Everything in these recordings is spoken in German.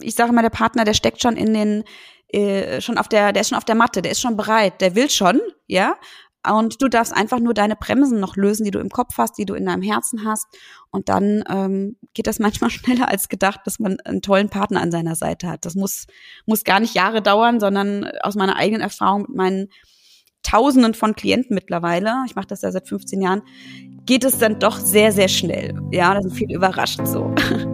ich sage mal, der Partner, der steckt schon in den, äh, schon auf der, der ist schon auf der Matte, der ist schon bereit, der will schon, ja. Und du darfst einfach nur deine Bremsen noch lösen, die du im Kopf hast, die du in deinem Herzen hast. Und dann ähm, geht das manchmal schneller als gedacht, dass man einen tollen Partner an seiner Seite hat. Das muss, muss gar nicht Jahre dauern, sondern aus meiner eigenen Erfahrung mit meinen Tausenden von Klienten mittlerweile, ich mache das ja seit 15 Jahren, geht es dann doch sehr, sehr schnell. Ja, da sind viele überrascht so.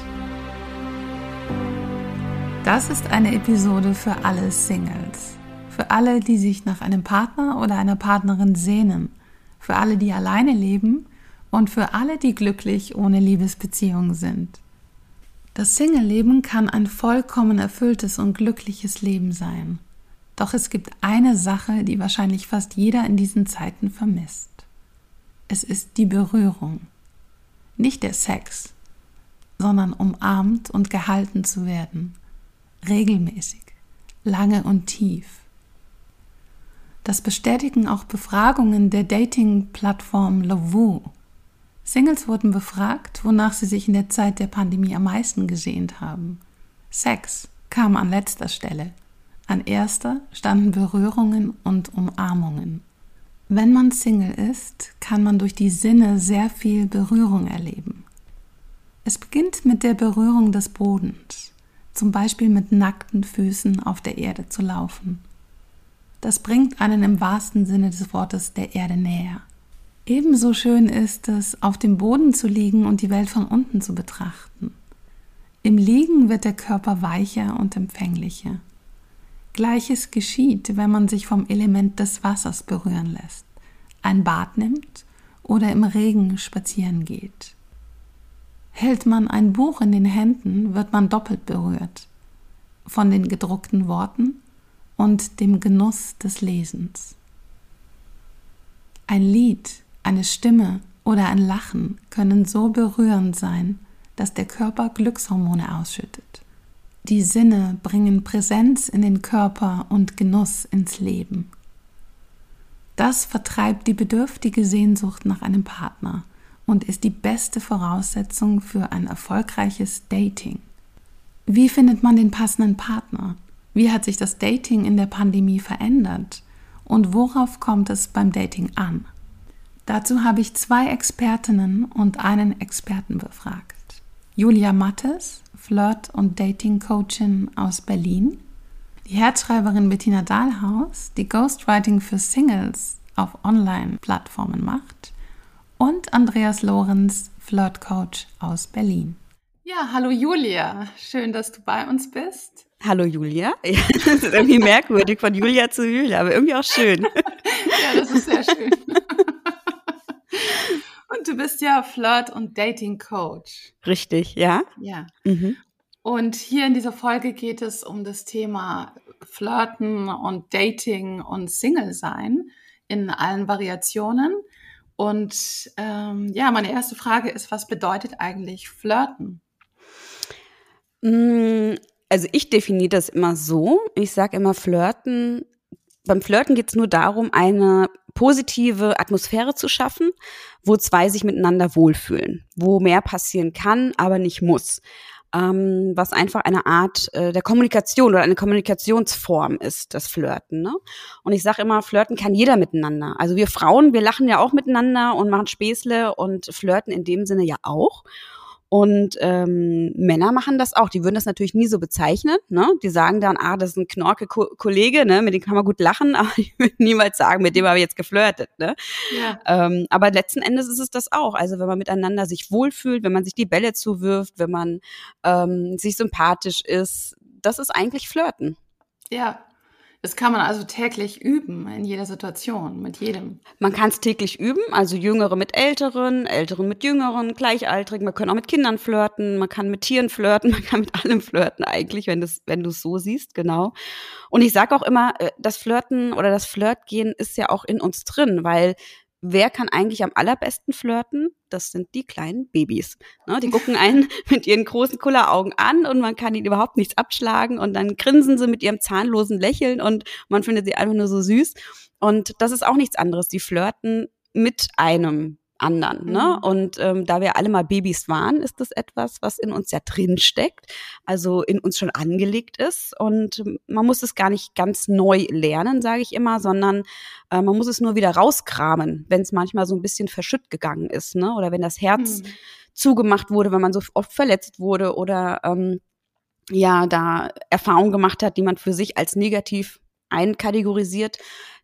Das ist eine Episode für alle Singles. Für alle, die sich nach einem Partner oder einer Partnerin sehnen. Für alle, die alleine leben und für alle, die glücklich ohne Liebesbeziehung sind. Das Single-Leben kann ein vollkommen erfülltes und glückliches Leben sein. Doch es gibt eine Sache, die wahrscheinlich fast jeder in diesen Zeiten vermisst. Es ist die Berührung. Nicht der Sex, sondern umarmt und gehalten zu werden regelmäßig, lange und tief. Das bestätigen auch Befragungen der Dating-Plattform Lovoo. Singles wurden befragt, wonach sie sich in der Zeit der Pandemie am meisten gesehnt haben. Sex kam an letzter Stelle. An erster standen Berührungen und Umarmungen. Wenn man Single ist, kann man durch die Sinne sehr viel Berührung erleben. Es beginnt mit der Berührung des Bodens zum Beispiel mit nackten Füßen auf der Erde zu laufen. Das bringt einen im wahrsten Sinne des Wortes der Erde näher. Ebenso schön ist es, auf dem Boden zu liegen und die Welt von unten zu betrachten. Im Liegen wird der Körper weicher und empfänglicher. Gleiches geschieht, wenn man sich vom Element des Wassers berühren lässt, ein Bad nimmt oder im Regen spazieren geht. Hält man ein Buch in den Händen, wird man doppelt berührt von den gedruckten Worten und dem Genuss des Lesens. Ein Lied, eine Stimme oder ein Lachen können so berührend sein, dass der Körper Glückshormone ausschüttet. Die Sinne bringen Präsenz in den Körper und Genuss ins Leben. Das vertreibt die bedürftige Sehnsucht nach einem Partner und ist die beste Voraussetzung für ein erfolgreiches Dating. Wie findet man den passenden Partner? Wie hat sich das Dating in der Pandemie verändert? Und worauf kommt es beim Dating an? Dazu habe ich zwei Expertinnen und einen Experten befragt. Julia Mattes, Flirt- und Dating-Coachin aus Berlin, die Herzschreiberin Bettina Dahlhaus, die Ghostwriting für Singles auf Online-Plattformen macht und Andreas Lorenz, Flirtcoach aus Berlin. Ja, hallo Julia, schön, dass du bei uns bist. Hallo Julia. das ist irgendwie merkwürdig von Julia zu Julia, aber irgendwie auch schön. ja, das ist sehr schön. Und du bist ja Flirt- und Dating-Coach. Richtig, ja. Ja. Mhm. Und hier in dieser Folge geht es um das Thema Flirten und Dating und Single-Sein in allen Variationen. Und ähm, ja, meine erste Frage ist, was bedeutet eigentlich Flirten? Mm, also ich definiere das immer so. Ich sage immer, Flirten, beim Flirten geht es nur darum, eine positive Atmosphäre zu schaffen, wo zwei sich miteinander wohlfühlen, wo mehr passieren kann, aber nicht muss ähm, was einfach eine Art äh, der Kommunikation oder eine Kommunikationsform ist, das Flirten. Ne? Und ich sage immer, Flirten kann jeder miteinander. Also wir Frauen, wir lachen ja auch miteinander und machen Späßle und flirten in dem Sinne ja auch. Und ähm, Männer machen das auch. Die würden das natürlich nie so bezeichnen. Ne? Die sagen dann, ah, das ist ein knorke Ko Kollege, ne? mit dem kann man gut lachen, aber die würden niemals sagen, mit dem habe ich jetzt geflirtet. Ne? Ja. Ähm, aber letzten Endes ist es das auch. Also wenn man miteinander sich wohlfühlt, wenn man sich die Bälle zuwirft, wenn man ähm, sich sympathisch ist, das ist eigentlich Flirten. Ja, Das kann man also täglich üben in jeder Situation, mit jedem. Man kann es täglich üben, also Jüngere mit Älteren, Älteren mit Jüngeren, Gleichaltrigen. Man kann auch mit Kindern flirten, man kann mit Tieren flirten, man kann mit allem flirten eigentlich, wenn du es so siehst, genau. Und ich sage auch immer, äh, das Flirten oder das Flirtgehen ist ja auch in uns drin, weil wer kann eigentlich am allerbesten flirten? Das sind die kleinen Babys. Ne? Die gucken einen mit ihren großen Kulleraugen an und man kann ihnen überhaupt nichts abschlagen und dann grinsen sie mit ihrem zahnlosen Lächeln und man findet sie einfach nur so süß. Und das ist auch nichts anderes. Die flirten mit einem anderen. Ne? Mhm. Und ähm, da wir alle mal Babys waren, ist das etwas, was in uns ja drin steckt, also in uns schon angelegt ist. Und man muss es gar nicht ganz neu lernen, sage ich immer, sondern äh, man muss es nur wieder rauskramen, wenn es manchmal so ein bisschen verschütt gegangen ist, ne? Oder wenn das Herz mhm. zugemacht wurde, wenn man so oft verletzt wurde oder ähm, ja, da Erfahrungen gemacht hat, die man für sich als negativ einkategorisiert,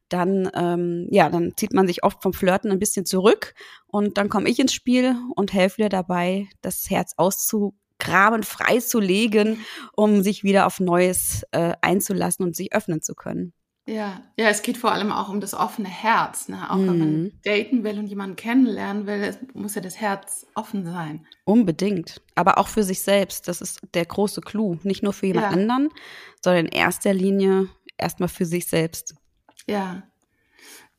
dann, ähm, ja, dann zieht man sich oft vom Flirten ein bisschen zurück und dann komme ich ins Spiel und helfe dir dabei, das Herz auszugraben, freizulegen, um sich wieder auf Neues äh, einzulassen und sich öffnen zu können. Ja, ja, es geht vor allem auch um das offene Herz. Ne? Auch mhm. wenn man mhm. daten will und jemanden kennenlernen will, muss ja das Herz offen sein. Unbedingt. Aber auch für sich selbst. Das ist der große Clou. Nicht nur für jemand ja. anderen, sondern in erster Linie erstmal für sich selbst. Ja.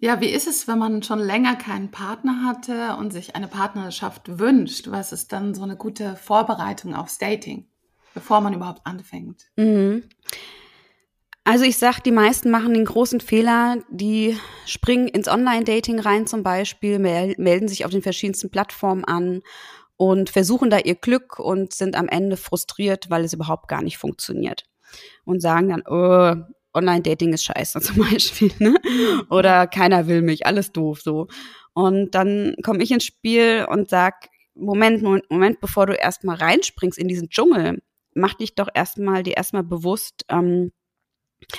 Ja, wie ist es, wenn man schon länger keinen Partner hatte und sich eine Partnerschaft wünscht? Was ist dann so eine gute Vorbereitung aufs Dating, bevor man überhaupt anfängt? Mhm. Also ich sag, die meisten machen den großen Fehler, die springen ins Online-Dating rein zum Beispiel, melden sich auf den verschiedensten Plattformen an und versuchen da ihr Glück und sind am Ende frustriert, weil es überhaupt gar nicht funktioniert. Und sagen dann, oh, Online-Dating ist scheiße zum Beispiel, ne? Oder keiner will mich, alles doof so. Und dann komme ich ins Spiel und sag, Moment, Moment, Moment, bevor du erstmal reinspringst in diesen Dschungel, mach dich doch erstmal dir erstmal bewusst, ähm,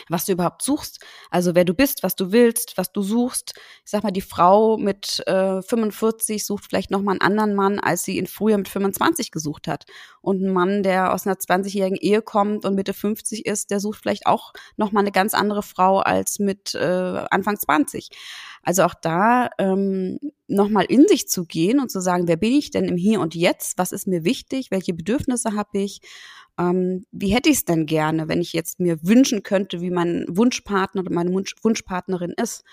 was du überhaupt suchst, also wer du bist, was du willst, was du suchst. Ich sag mal, die Frau mit äh, 45 sucht vielleicht noch mal einen anderen Mann, als sie ihn früher mit 25 gesucht hat. Und ein Mann, der aus einer 20-jährigen Ehe kommt und Mitte 50 ist, der sucht vielleicht auch noch mal eine ganz andere Frau als mit äh, Anfang 20. Also auch da ähm, nochmal in sich zu gehen und zu sagen, wer bin ich denn im Hier und Jetzt? Was ist mir wichtig? Welche Bedürfnisse habe ich? ähm, wie hätte ich es denn gerne, wenn ich jetzt mir wünschen könnte, wie mein Wunschpartner oder meine Wunsch Wunschpartnerin ist.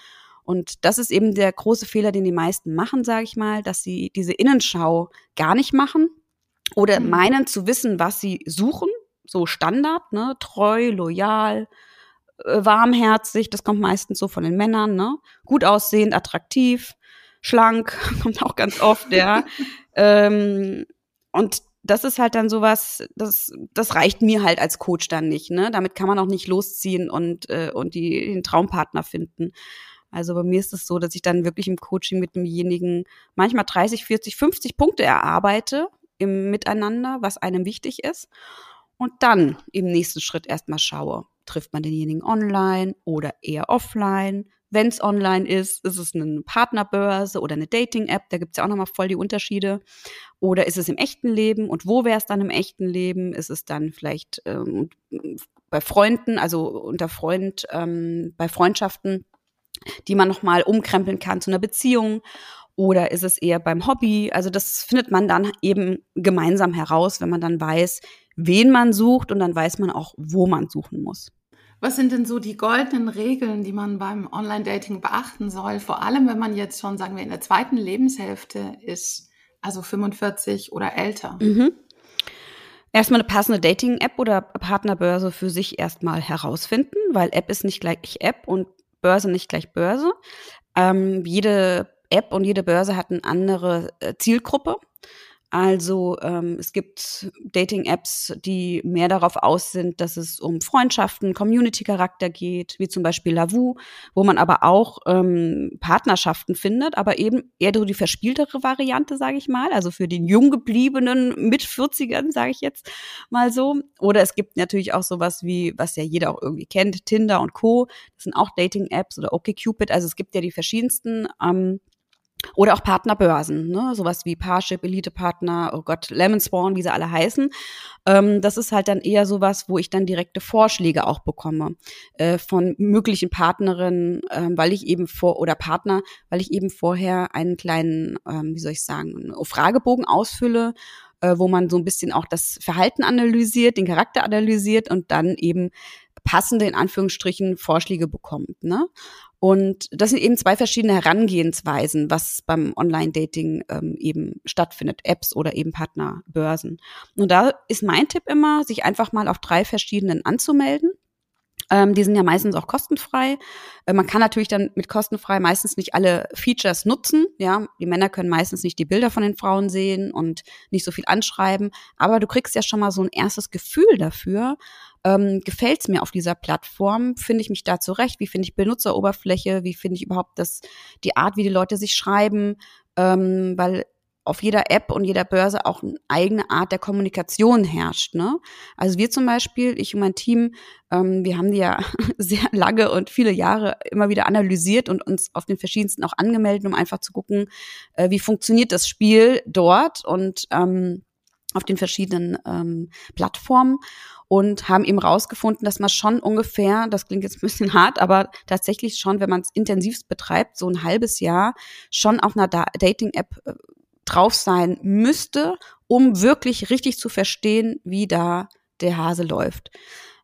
Und das ist eben der große Fehler, den die meisten machen, sage ich mal, dass sie diese Innenschau gar nicht machen oder mhm. meinen zu wissen, was sie suchen, so Standard, ne, treu, loyal, warmherzig, das kommt meistens so von den Männern, ne, gut aussehend, attraktiv, schlank, kommt auch ganz oft, ja. ähm, und das ist halt dann sowas, das, das reicht mir halt als Coach dann nicht. Ne? Damit kann man auch nicht losziehen und, äh, und die, den Traumpartner finden. Also bei mir ist es so, dass ich dann wirklich im Coaching mit demjenigen manchmal 30, 40, 50 Punkte erarbeite im Miteinander, was einem wichtig ist. Und dann im nächsten Schritt erstmal schaue, trifft man denjenigen online oder eher offline? Wenn es online ist, ist es eine Partnerbörse oder eine Dating-App, da gibt es ja auch nochmal voll die Unterschiede. Oder ist es im echten Leben? Und wo wäre es dann im echten Leben? Ist es dann vielleicht ähm, bei Freunden, also unter Freund, ähm, bei Freundschaften, die man nochmal umkrempeln kann zu einer Beziehung? Oder ist es eher beim Hobby? Also das findet man dann eben gemeinsam heraus, wenn man dann weiß, wen man sucht und dann weiß man auch, wo man suchen muss. Was sind denn so die goldenen Regeln, die man beim Online-Dating beachten soll? Vor allem, wenn man jetzt schon, sagen wir, in der zweiten Lebenshälfte ist, also 45 oder älter. Mhm. Erstmal eine passende Dating-App oder Partnerbörse für sich erstmal herausfinden, weil App ist nicht gleich App und Börse nicht gleich Börse. Ähm, jede App und jede Börse hat eine andere äh, Zielgruppe. Also ähm, es gibt Dating-Apps, die mehr darauf aus sind, dass es um Freundschaften, Community-Charakter geht, wie zum Beispiel Lavu, wo man aber auch ähm, Partnerschaften findet, aber eben eher so die verspieltere Variante, sage ich mal, also für den jung gebliebenen mit 40ern, sage ich jetzt mal so. Oder es gibt natürlich auch sowas wie, was ja jeder auch irgendwie kennt, Tinder und Co. Das sind auch Dating-Apps oder OkCupid. Also es gibt ja die verschiedensten. Ähm, Oder auch Partnerbörsen, ne? sowas wie Parship, Elite-Partner, oh Gott, Lemon Spawn, wie sie alle heißen. Ähm, das ist halt dann eher sowas, wo ich dann direkte Vorschläge auch bekomme äh, von möglichen Partnerinnen, äh, weil ich eben vor oder Partner, weil ich eben vorher einen kleinen, ähm, wie soll ich sagen, Fragebogen ausfülle äh, wo man so ein bisschen auch das Verhalten analysiert, den Charakter analysiert und dann eben passende, in Anführungsstrichen, Vorschläge bekommt. Ne? Und das sind eben zwei verschiedene Herangehensweisen, was beim Online-Dating ähm, eben stattfindet, Apps oder eben Partnerbörsen. Und da ist mein Tipp immer, sich einfach mal auf drei verschiedenen anzumelden. Ähm, die sind ja meistens auch kostenfrei. Äh, man kann natürlich dann mit kostenfrei meistens nicht alle Features nutzen. Ja, die Männer können meistens nicht die Bilder von den Frauen sehen und nicht so viel anschreiben. Aber du kriegst ja schon mal so ein erstes Gefühl dafür, ähm, gefällt es mir auf dieser Plattform? Finde ich mich da zurecht? Wie finde ich Benutzeroberfläche? Wie finde ich überhaupt das, die Art, wie die Leute sich schreiben? Ähm, weil auf jeder App und jeder Börse auch eine eigene Art der Kommunikation herrscht. Ne? Also wir zum Beispiel, ich und mein Team, ähm, wir haben die ja sehr lange und viele Jahre immer wieder analysiert und uns auf den verschiedensten auch angemeldet, um einfach zu gucken, äh, wie funktioniert das Spiel dort und ähm, auf den verschiedenen ähm, Plattformen und haben eben rausgefunden, dass man schon ungefähr, das klingt jetzt ein bisschen hart, aber tatsächlich schon, wenn man es intensivst betreibt, so ein halbes Jahr schon auf einer Dating-App äh, drauf sein müsste, um wirklich richtig zu verstehen, wie da der Hase läuft.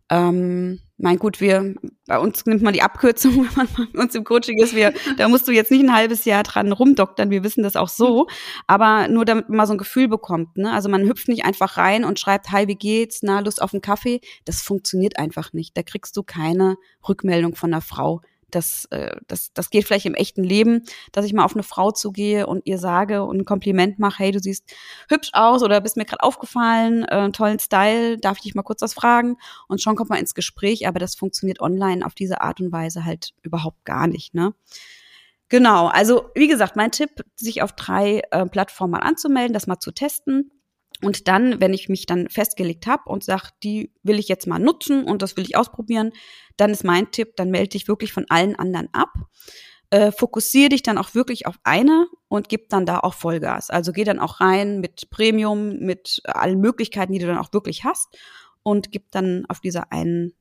Ähm, mein gut, wir, bei uns nimmt man die Abkürzung, wenn man bei uns im Coaching ist, wir, da musst du jetzt nicht ein halbes Jahr dran rumdoktern, wir wissen das auch so, aber nur damit man mal so ein Gefühl bekommt, ne? Also man hüpft nicht einfach rein und schreibt, hi, wie geht's, na, Lust auf einen Kaffee, das funktioniert einfach nicht. Da kriegst du keine Rückmeldung von einer Frau das, äh, das, das geht vielleicht im echten Leben, dass ich mal auf eine Frau zugehe und ihr sage und ein Kompliment mache, hey, du siehst hübsch aus oder bist mir gerade aufgefallen, äh, tollen Style, darf ich dich mal kurz was fragen? Und schon kommt man ins Gespräch, aber das funktioniert online auf diese Art und Weise halt überhaupt gar nicht, ne? Genau, also wie gesagt, mein Tipp, sich auf drei äh, Plattformen mal anzumelden, das mal zu testen und dann, wenn ich mich dann festgelegt habe und sage, die will ich jetzt mal nutzen und das will ich ausprobieren, dann ist mein Tipp, dann melde dich wirklich von allen anderen ab. Äh, fokussiere dich dann auch wirklich auf eine und gib dann da auch Vollgas. Also geh dann auch rein mit Premium, mit allen Möglichkeiten, die du dann auch wirklich hast und gib dann auf dieser einen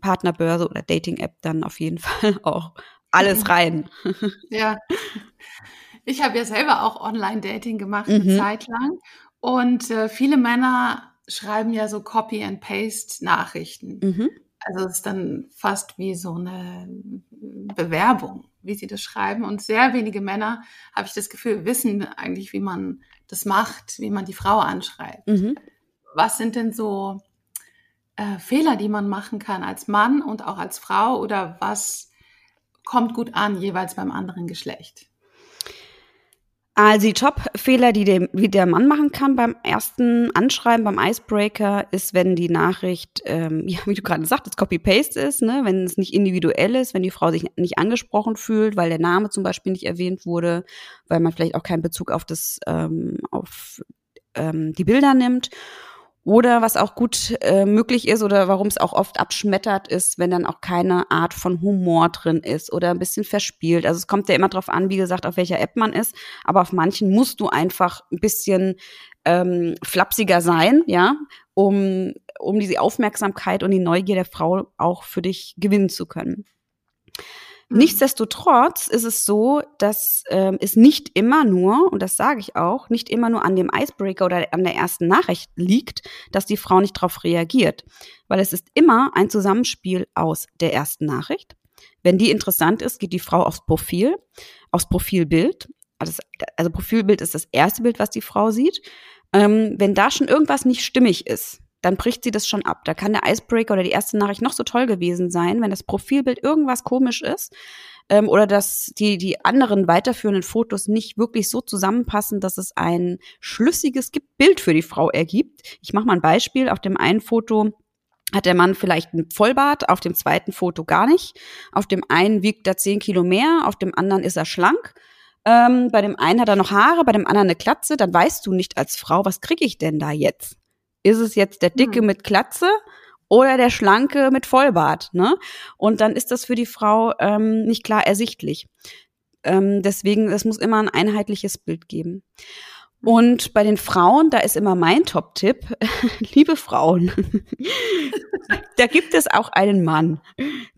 Partnerbörse oder Dating-App dann auf jeden Fall auch alles rein. Ja. Ich habe ja selber auch Online-Dating gemacht, eine mhm. Zeit lang. Und äh, viele Männer schreiben ja so Copy and Paste Nachrichten. Mhm. Also es ist dann fast wie so eine Bewerbung, wie sie das schreiben. Und sehr wenige Männer, habe ich das Gefühl, wissen eigentlich, wie man das macht, wie man die Frau anschreibt. Mhm. Was sind denn so äh, Fehler, die man machen kann als Mann und auch als Frau? Oder was kommt gut an, jeweils beim anderen Geschlecht? Also die Top-Fehler, die, dem, die der Mann machen kann beim ersten Anschreiben, beim Icebreaker, ist, wenn die Nachricht, ähm, ja, wie du gerade sagtest, Copy-Paste ist, ne? wenn es nicht individuell ist, wenn die Frau sich nicht angesprochen fühlt, weil der Name zum Beispiel nicht erwähnt wurde, weil man vielleicht auch keinen Bezug auf das, ähm, auf ähm, die Bilder nimmt. Oder was auch gut äh, möglich ist oder warum es auch oft abschmettert ist, wenn dann auch keine Art von Humor drin ist oder ein bisschen verspielt. Also es kommt ja immer drauf an, wie gesagt, auf welcher App man ist. Aber auf manchen musst du einfach ein bisschen ähm, flapsiger sein, ja, um, um diese Aufmerksamkeit und die Neugier der Frau auch für dich gewinnen zu können. Mhm. Nichtsdestotrotz ist es so, dass ähm, es nicht immer nur, und das sage ich auch, nicht immer nur an dem Icebreaker oder an der ersten Nachricht liegt, dass die Frau nicht darauf reagiert. Weil es ist immer ein Zusammenspiel aus der ersten Nachricht. Wenn die interessant ist, geht die Frau aufs Profil, aufs Profilbild. Also, also Profilbild ist das erste Bild, was die Frau sieht. Ähm, wenn da schon irgendwas nicht stimmig ist, dann bricht sie das schon ab. Da kann der Icebreaker oder die erste Nachricht noch so toll gewesen sein, wenn das Profilbild irgendwas komisch ist ähm, oder dass die, die anderen weiterführenden Fotos nicht wirklich so zusammenpassen, dass es ein schlüssiges Bild für die Frau ergibt. Ich mache mal ein Beispiel. Auf dem einen Foto hat der Mann vielleicht ein Vollbart, auf dem zweiten Foto gar nicht. Auf dem einen wiegt er zehn Kilo mehr, auf dem anderen ist er schlank. Ähm, bei dem einen hat er noch Haare, bei dem anderen eine Klatze. Dann weißt du nicht als Frau, was kriege ich denn da jetzt? Ist es jetzt der Dicke hm. mit Klatze oder der Schlanke mit Vollbart? Ne? Und dann ist das für die Frau ähm, nicht klar ersichtlich. ähm, deswegen, es muss immer ein einheitliches Bild geben. Und bei den Frauen, da ist immer mein Top-Tipp, liebe Frauen, da gibt es auch einen Mann,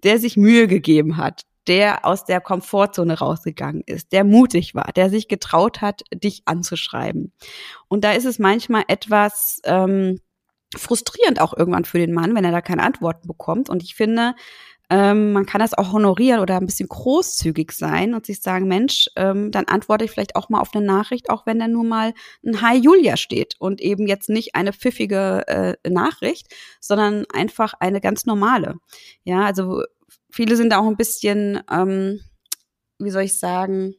der sich Mühe gegeben hat, der aus der Komfortzone rausgegangen ist, der mutig war, der sich getraut hat, dich anzuschreiben. Und da ist es manchmal etwas ähm, frustrierend auch irgendwann für den Mann, wenn er da keine Antworten bekommt. Und ich finde, ähm, man kann das auch honorieren oder ein bisschen großzügig sein und sich sagen, Mensch, ähm, dann antworte ich vielleicht auch mal auf eine Nachricht, auch wenn da nur mal ein Hi Julia steht und eben jetzt nicht eine pfiffige äh, Nachricht, sondern einfach eine ganz normale. Ja, also viele sind da auch ein bisschen, ähm, wie soll ich sagen,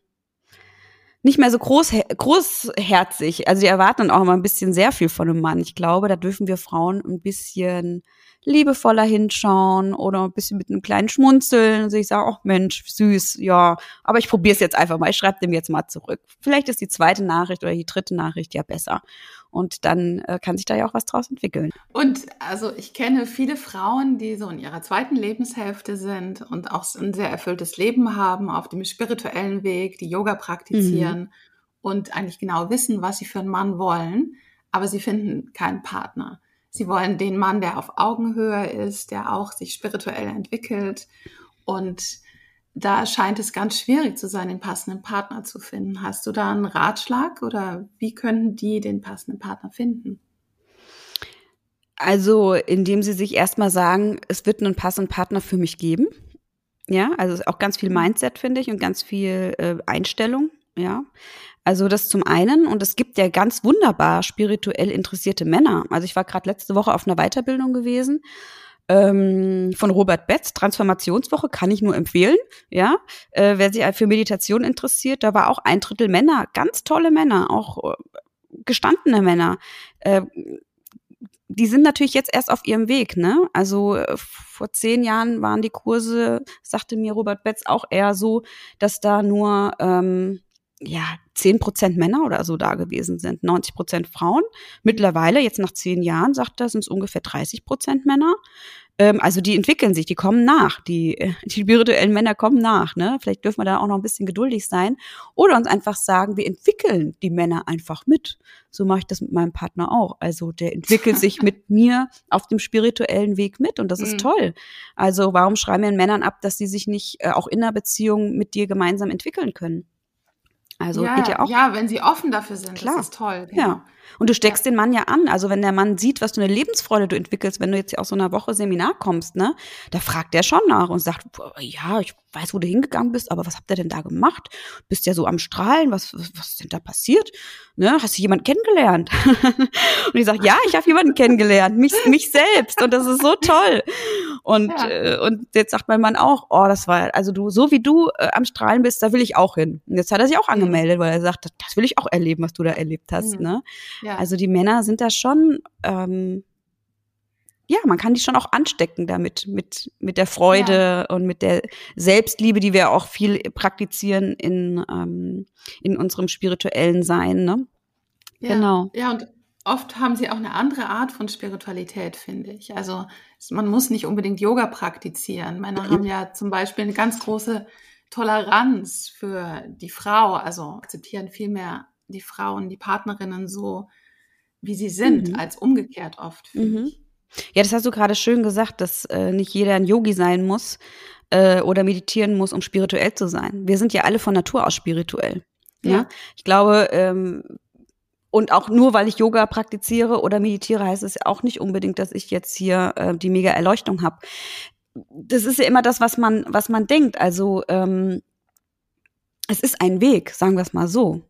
nicht mehr so groß, großherzig. Also die erwarten auch immer ein bisschen sehr viel von einem Mann. Ich glaube, da dürfen wir Frauen ein bisschen liebevoller hinschauen oder ein bisschen mit einem kleinen Schmunzeln und sich sagen, ach Mensch, süß, ja, aber ich probiere es jetzt einfach mal, ich schreibe dem jetzt mal zurück. Vielleicht ist die zweite Nachricht oder die dritte Nachricht ja besser. Und dann äh, kann sich da ja auch was draus entwickeln. Und also ich kenne viele Frauen, die so in ihrer zweiten Lebenshälfte sind und auch ein sehr erfülltes Leben haben, auf dem spirituellen Weg, die Yoga praktizieren mhm. und eigentlich genau wissen, was sie für einen Mann wollen, aber sie finden keinen Partner. Sie wollen den Mann, der auf Augenhöhe ist, der auch sich spirituell entwickelt. Und da scheint es ganz schwierig zu sein, den passenden Partner zu finden. Hast du da einen Ratschlag oder wie können die den passenden Partner finden? Also, indem sie sich erstmal sagen, es wird einen passenden Partner für mich geben. Ja, also auch ganz viel Mindset, finde ich, und ganz viel äh, Einstellung. Ja, also das zum einen und es gibt ja ganz wunderbar spirituell interessierte Männer. Also ich war gerade letzte Woche auf einer Weiterbildung gewesen ähm, von Robert Betz, Transformationswoche, kann ich nur empfehlen. Ja, äh, wer sich für Meditation interessiert, da war auch ein Drittel Männer, ganz tolle Männer, auch äh, gestandene Männer. Äh, die sind natürlich jetzt erst auf ihrem Weg, ne? Also äh, vor zehn Jahren waren die Kurse, sagte mir Robert Betz auch eher so, dass da nur ähm, ja, zehn Prozent Männer oder so da gewesen sind, 90 Prozent Frauen. Mittlerweile, jetzt nach zehn Jahren, sagt er, sind es ungefähr 30 Prozent Männer. Ähm, also die entwickeln sich, die kommen nach. Die, die spirituellen Männer kommen nach. Ne? Vielleicht dürfen wir da auch noch ein bisschen geduldig sein. Oder uns einfach sagen, wir entwickeln die Männer einfach mit. So mache ich das mit meinem Partner auch. Also der entwickelt sich mit mir auf dem spirituellen Weg mit und das ist mhm. toll. Also warum schreiben wir den Männern ab, dass sie sich nicht äh, auch in einer Beziehung mit dir gemeinsam entwickeln können? Also ja, geht ja auch. Ja, wenn sie offen dafür sind, Klar. das ist toll. Genau. Ja. Und du steckst ja. den Mann ja an. Also wenn der Mann sieht, was du eine Lebensfreude du entwickelst, wenn du jetzt aus so einer Woche Seminar kommst, ne, da fragt er schon nach und sagt, ja, ich weiß, wo du hingegangen bist, aber was habt ihr denn da gemacht? Bist ja so am Strahlen, was, was, was ist denn da passiert? Ne, hast du jemanden kennengelernt? und ich sage, ja, ich habe jemanden kennengelernt, mich, mich selbst und das ist so toll. Und, ja. äh, und jetzt sagt mein Mann auch, oh, das war, also du, so wie du äh, am Strahlen bist, da will ich auch hin. Und jetzt hat er sich auch mhm. angemeldet, weil er sagt, das will ich auch erleben, was du da erlebt hast. Mhm. Ne? Ja. Also die Männer sind da schon, ähm, ja, man kann die schon auch anstecken damit, mit, mit der Freude ja. und mit der Selbstliebe, die wir auch viel praktizieren in, ähm, in unserem spirituellen Sein, ne? Ja. Genau. Ja, und oft haben sie auch eine andere Art von Spiritualität, finde ich. Also man muss nicht unbedingt Yoga praktizieren. Männer haben ja zum Beispiel eine ganz große Toleranz für die Frau, also akzeptieren viel mehr die Frauen, die Partnerinnen so, wie sie sind, mhm. als umgekehrt oft. Mhm. Ja, das hast du gerade schön gesagt, dass äh, nicht jeder ein Yogi sein muss äh, oder meditieren muss, um spirituell zu sein. Wir sind ja alle von Natur aus spirituell. Ja. ja? Ich glaube, ähm, und auch nur weil ich Yoga praktiziere oder meditiere, heißt es auch nicht unbedingt, dass ich jetzt hier äh, die mega Erleuchtung habe. Das ist ja immer das, was man, was man denkt. Also ähm, es ist ein Weg, sagen wir es mal so,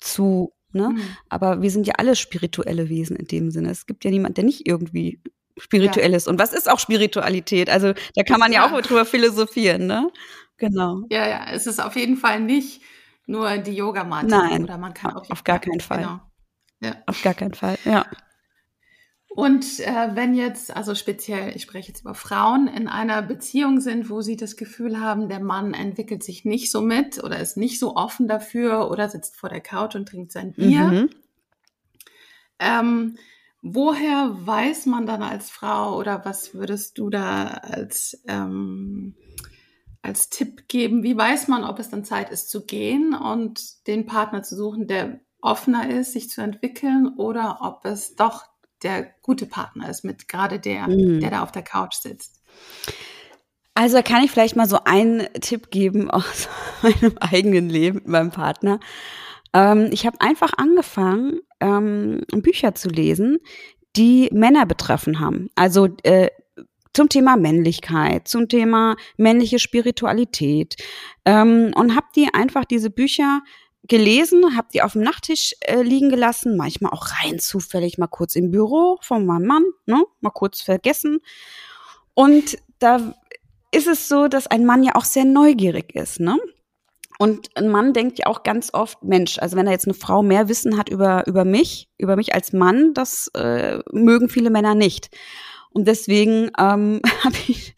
zu, ne? Mhm. Aber wir sind ja alle spirituelle Wesen in dem Sinne. Es gibt ja niemand, der nicht irgendwie spirituell ist. Ja. Und was ist auch Spiritualität? Also da kann man ja, ja auch drüber philosophieren, ne? Genau. Ja, ja, es ist auf jeden Fall nicht nur die Yogamatte. Nein, oder man kann auch auf gar keinen Fall. Genau. Ja. Auf gar keinen Fall, ja. Und äh, wenn jetzt, also speziell, ich spreche jetzt über Frauen, in einer Beziehung sind, wo sie das Gefühl haben, der Mann entwickelt sich nicht so mit oder ist nicht so offen dafür oder sitzt vor der Couch und trinkt sein Bier, mhm. ähm, woher weiß man dann als Frau oder was würdest du da als, ähm, als Tipp geben? Wie weiß man, ob es dann Zeit ist zu gehen und den Partner zu suchen, der offener ist, sich zu entwickeln oder ob es doch der gute Partner ist, mit gerade der, mhm. der da auf der Couch sitzt? Also da kann ich vielleicht mal so einen Tipp geben aus meinem eigenen Leben mit meinem Partner. Ähm, ich habe einfach angefangen, ähm, Bücher zu lesen, die Männer betreffen haben. Also äh, zum Thema Männlichkeit, zum Thema männliche Spiritualität ähm, und habe die einfach diese Bücher gelesen, habe die auf dem Nachttisch äh, liegen gelassen, manchmal auch rein zufällig mal kurz im Büro von meinem Mann, ne, mal kurz vergessen. Und da ist es so, dass ein Mann ja auch sehr neugierig ist, ne? Und ein Mann denkt ja auch ganz oft, Mensch, also wenn er jetzt eine Frau mehr Wissen hat über, über mich, über mich als Mann, das äh, mögen viele Männer nicht. Und deswegen ähm, hab ich,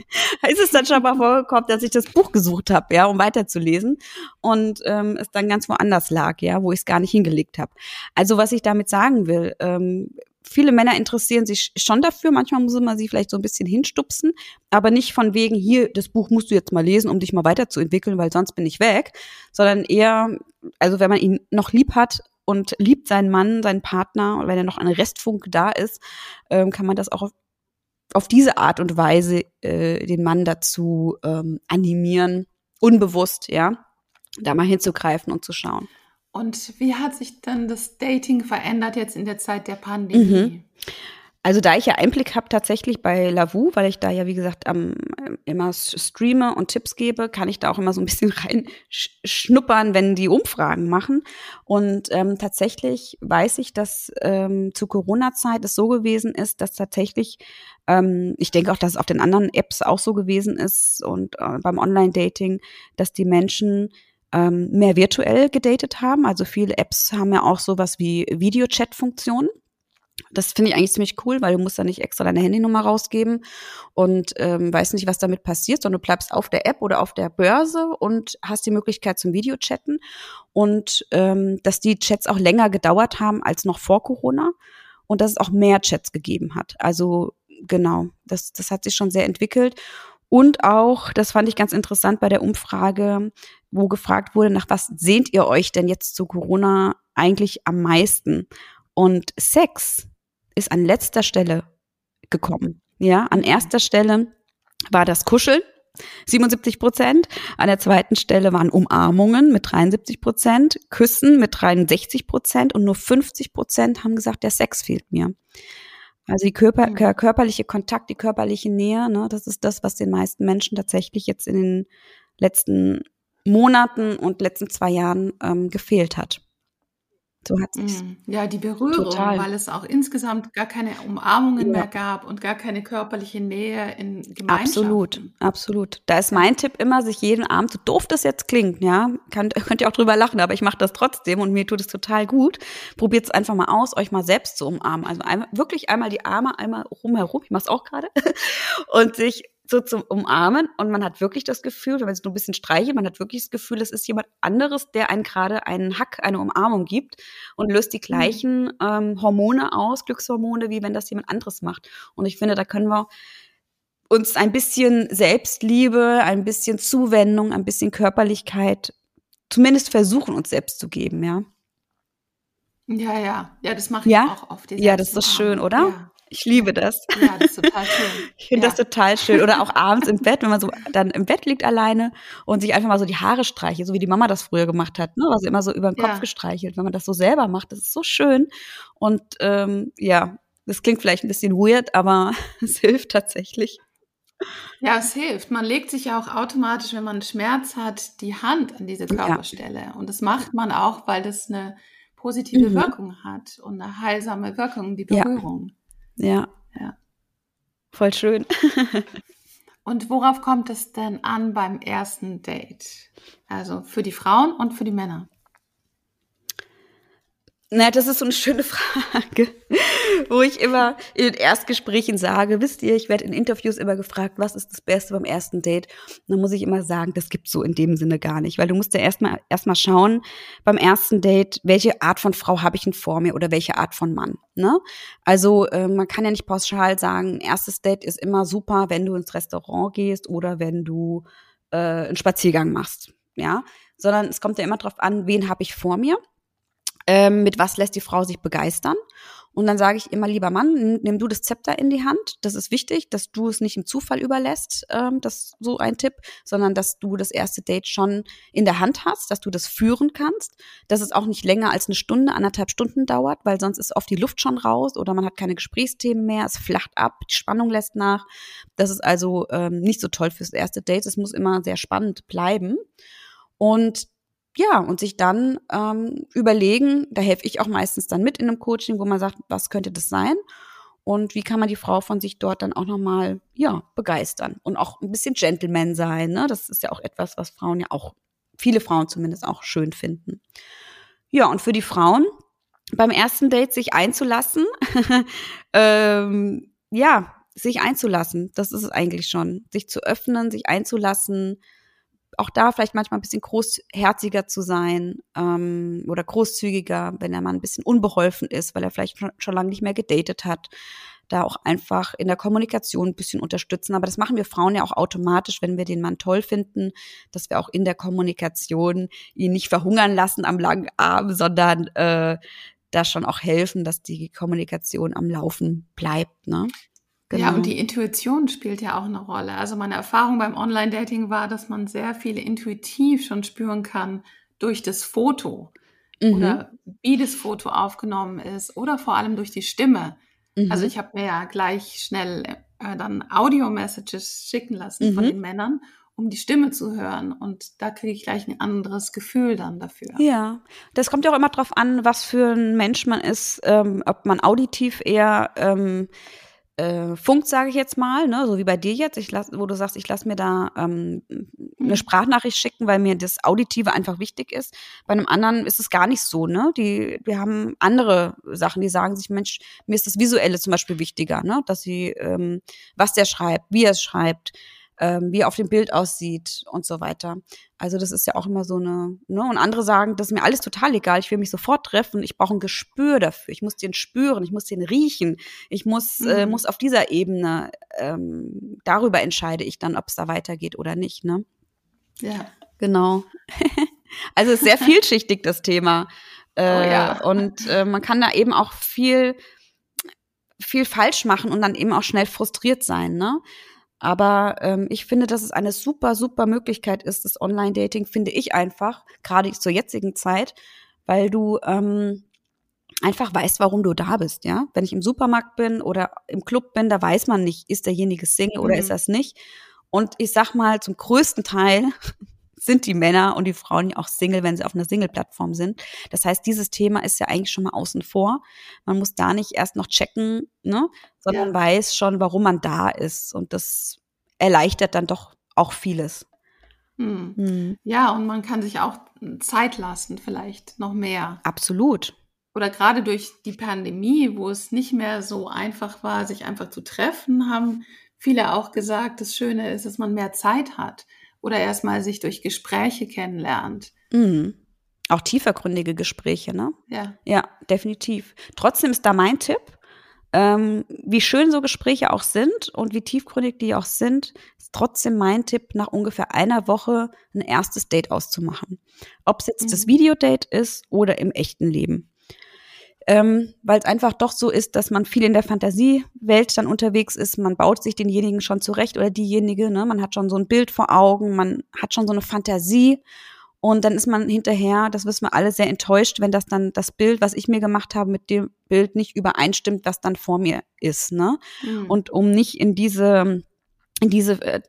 ist es dann schon mal vorgekommen, dass ich das Buch gesucht habe, ja, um weiterzulesen und ähm, es dann ganz woanders lag, ja, wo ich es gar nicht hingelegt habe. Also was ich damit sagen will, ähm, viele Männer interessieren sich schon dafür. Manchmal muss man sie vielleicht so ein bisschen hinstupsen, aber nicht von wegen, hier, das Buch musst du jetzt mal lesen, um dich mal weiterzuentwickeln, weil sonst bin ich weg, sondern eher, also wenn man ihn noch lieb hat und liebt seinen Mann, seinen Partner, und wenn er noch ein Restfunk da ist, ähm, kann man das auch auf, diese Art und Weise äh, den Mann dazu ähm, animieren, unbewusst, ja, da mal hinzugreifen und zu schauen. Und wie hat sich dann das Dating verändert jetzt in der Zeit der Pandemie? Mhm. Also da ich ja Einblick habe tatsächlich bei Lavu, weil ich da ja wie gesagt am, immer streame und Tipps gebe, kann ich da auch immer so ein bisschen reinschnuppern, wenn die Umfragen machen. Und ähm, tatsächlich weiß ich, dass ähm, zu Corona-Zeit es so gewesen ist, dass tatsächlich, ähm, ich denke auch, dass es auf den anderen Apps auch so gewesen ist und äh, beim Online-Dating, dass die Menschen ähm, mehr virtuell gedatet haben. Also viele Apps haben ja auch sowas wie Videochat-Funktionen. Das finde ich eigentlich ziemlich cool, weil du musst da nicht extra deine Handynummer rausgeben und ähm, weißt nicht, was damit passiert, sondern du bleibst auf der App oder auf der Börse und hast die Möglichkeit zum Videochatten und ähm, dass die Chats auch länger gedauert haben als noch vor Corona und dass es auch mehr Chats gegeben hat. Also genau, das, das hat sich schon sehr entwickelt und auch, das fand ich ganz interessant bei der Umfrage, wo gefragt wurde, nach was sehnt ihr euch denn jetzt zu Corona eigentlich am meisten? Und Sex ist an letzter Stelle gekommen. Ja, an erster Stelle war das Kuscheln. 77 Prozent. An der zweiten Stelle waren Umarmungen mit 73 Prozent, Küssen mit 63 Prozent und nur 50 Prozent haben gesagt, der Sex fehlt mir. Also die Körper, mhm. körperliche Kontakt, die körperliche Nähe, ne, das ist das, was den meisten Menschen tatsächlich jetzt in den letzten Monaten und letzten zwei Jahren ähm, gefehlt hat. So hat es. Mm, ja, die Berührung, Total. weil es auch insgesamt gar keine Umarmungen ja. mehr gab und gar keine körperliche Nähe in Gemeinschaft. Absolut, absolut. Da ist mein Tipp immer, sich jeden Abend, so doof das jetzt klingt, ja, könnt, könnt ihr auch drüber lachen, aber ich mache das trotzdem und mir tut es total gut. Probiert es einfach mal aus, euch mal selbst zu umarmen. Also einmal, wirklich einmal die Arme, einmal rumherum, ich mache es auch gerade, und sich so zum Umarmen und man hat wirklich das Gefühl, wenn man es nur ein bisschen streichelt, man hat wirklich das Gefühl, es ist jemand anderes, der einen gerade einen Hack, eine Umarmung gibt und löst die mhm. gleichen ähm, Hormone aus, Glückshormone, wie wenn das jemand anderes macht. Und ich finde, da können wir uns ein bisschen Selbstliebe, ein bisschen Zuwendung, ein bisschen Körperlichkeit zumindest versuchen, uns selbst zu geben, ja. Ja, ja, ja, das mache ich ja? auch oft. Ja, das ist schön, oder? Ja. Ich liebe das. Ja, das ist total schön. Ich finde ja. das total schön. Oder auch abends im Bett, wenn man so dann im Bett liegt alleine und sich einfach mal so die Haare streichelt, so wie die Mama das früher gemacht hat, ne? Also immer so über den Kopf ja. gestreichelt. Wenn man das so selber macht, das ist so schön. Und ähm, ja, das klingt vielleicht ein bisschen weird, aber es hilft tatsächlich. Ja, es hilft. Man legt sich ja auch automatisch, wenn man Schmerz hat, die Hand an diese Körperstelle. Ja. Und das macht man auch, weil das eine positive mhm. Wirkung hat und eine heilsame Wirkung, die Berührung. Ja. Ja. Ja. Voll schön. und worauf kommt es denn an beim ersten Date? Also für die Frauen und für die Männer? Na, das ist so eine schöne Frage, wo ich immer in den Erstgesprächen sage, wisst ihr, ich werde in Interviews immer gefragt, was ist das Beste beim ersten Date? Und dann muss ich immer sagen, das gibt's so in dem Sinne gar nicht, weil du musst ja erstmal erstmal schauen beim ersten Date, welche Art von Frau habe ich denn vor mir oder welche Art von Mann. Ne? Also äh, man kann ja nicht pauschal sagen, erstes Date ist immer super, wenn du ins Restaurant gehst oder wenn du äh, einen Spaziergang machst, ja, sondern es kommt ja immer darauf an, wen habe ich vor mir, ähm, mit was lässt die Frau sich begeistern und dann sage ich immer, lieber Mann, nimm, du das Zepter in die Hand. Das ist wichtig, dass du es nicht im Zufall überlässt, ähm, das so ein Tipp, sondern dass du das erste Date schon in der Hand hast, dass du das führen kannst, dass es auch nicht länger als eine Stunde, anderthalb Stunden dauert, weil sonst ist oft die Luft schon raus oder man hat keine Gesprächsthemen mehr, es flacht ab, die Spannung lässt nach. Das ist also ähm, nicht so toll fürs erste Date. Es muss immer sehr spannend bleiben. Und ja, und sich dann ähm, überlegen, da helfe ich auch meistens dann mit in einem Coaching, wo man sagt, was könnte das sein? Und wie kann man die Frau von sich dort dann auch nochmal, ja, begeistern und auch ein bisschen Gentleman sein, ne? Das ist ja auch etwas, was Frauen ja auch, viele Frauen zumindest auch schön finden. Ja, und für die Frauen beim ersten Date sich einzulassen, ähm, ja, sich einzulassen, das ist es eigentlich schon. Sich zu öffnen, sich einzulassen, auch da vielleicht manchmal ein bisschen großherziger zu sein ähm, oder großzügiger, wenn der Mann ein bisschen unbeholfen ist, weil er vielleicht schon, schon lange nicht mehr gedatet hat. Da auch einfach in der Kommunikation ein bisschen unterstützen. Aber das machen wir Frauen ja auch automatisch, wenn wir den Mann toll finden, dass wir auch in der Kommunikation ihn nicht verhungern lassen am langen Arm, sondern äh, da schon auch helfen, dass die Kommunikation am Laufen bleibt. Ne? Genau. Ja, und genau. die Intuition spielt ja auch eine Rolle. Also meine Erfahrung beim Online-Dating war, dass man sehr viele intuitiv schon spüren kann durch das Foto mhm. oder wie das Foto aufgenommen ist oder vor allem durch die Stimme. Mhm. Also ich habe mir ja gleich schnell äh, dann Audio-Messages schicken lassen mhm. von den Männern, um die Stimme zu hören. Und da kriege ich gleich ein anderes Gefühl dann dafür. Ja, das kommt ja auch immer darauf an, was für ein Mensch man ist, ähm, ob man auditiv eher ähm, äh, Funk, sage ich jetzt mal, ne, so wie bei dir jetzt, ich lass, wo du sagst, ich lasse mir da ähm, eine mhm. Sprachnachricht schicken, weil mir das Auditive einfach wichtig ist. Bei einem anderen ist es gar nicht so, ne? Die, wir haben andere Sachen, die sagen sich, Mensch, mir ist das Visuelle zum Beispiel wichtiger, ne? Dass sie, ähm, was der schreibt, wie er es schreibt, ähm, wie er auf dem Bild aussieht und so weiter. Also das ist ja auch immer so eine, ne? Und andere sagen, das ist mir alles total egal, ich will mich sofort treffen, ich brauche ein Gespür dafür, ich muss den spüren, ich muss den riechen, ich muss, äh, mhm. äh, muss auf dieser Ebene, ähm, darüber entscheide ich dann, ob es da weitergeht oder nicht, ne? Ja. Genau. also ist sehr vielschichtig, das Thema. Äh, oh ja. Und äh, man kann da eben auch viel, viel falsch machen und dann eben auch schnell frustriert sein, ne? Aber ähm, ich finde, dass es eine super, super Möglichkeit ist, das Online-Dating, finde ich einfach, gerade zur jetzigen Zeit, weil du ähm, einfach weißt, warum du da bist, ja. Wenn ich im Supermarkt bin oder im Club bin, da weiß man nicht, ist derjenige Single mhm. oder ist das nicht. Und ich sag mal, zum größten Teil sind die Männer und die Frauen ja auch Single, wenn sie auf einer Single-Plattform sind. Das heißt, dieses Thema ist ja eigentlich schon mal außen vor. Man muss da nicht erst noch checken, ne, sondern ja. weiß schon, warum man da ist. Und das erleichtert dann doch auch vieles. Hm. Hm. Ja, und man kann sich auch Zeit lassen, vielleicht noch mehr. Absolut. Oder gerade durch die Pandemie, wo es nicht mehr so einfach war, sich einfach zu treffen, haben viele auch gesagt, das Schöne ist, dass man mehr Zeit hat oder erstmal sich durch Gespräche kennenlernt. Mhm. Auch tiefergründige Gespräche, ne? Ja. Ja, definitiv. Trotzdem ist da mein Tipp, ähm, wie schön so Gespräche auch sind und wie tiefgründig die auch sind, ist trotzdem mein Tipp, nach ungefähr einer Woche ein erstes Date auszumachen. Ob es jetzt mhm. das Videodate ist oder im echten Leben ähm, weil es einfach doch so ist, dass man viel in der Fantasiewelt dann unterwegs ist. Man baut sich denjenigen schon zurecht oder diejenige. Ne? Man hat schon so ein Bild vor Augen, man hat schon so eine Fantasie. Und dann ist man hinterher, das wissen wir alle, sehr enttäuscht, wenn das dann das Bild, was ich mir gemacht habe, mit dem Bild nicht übereinstimmt, was dann vor mir ist. Ne? Mhm. Und um nicht in diese in diese äh,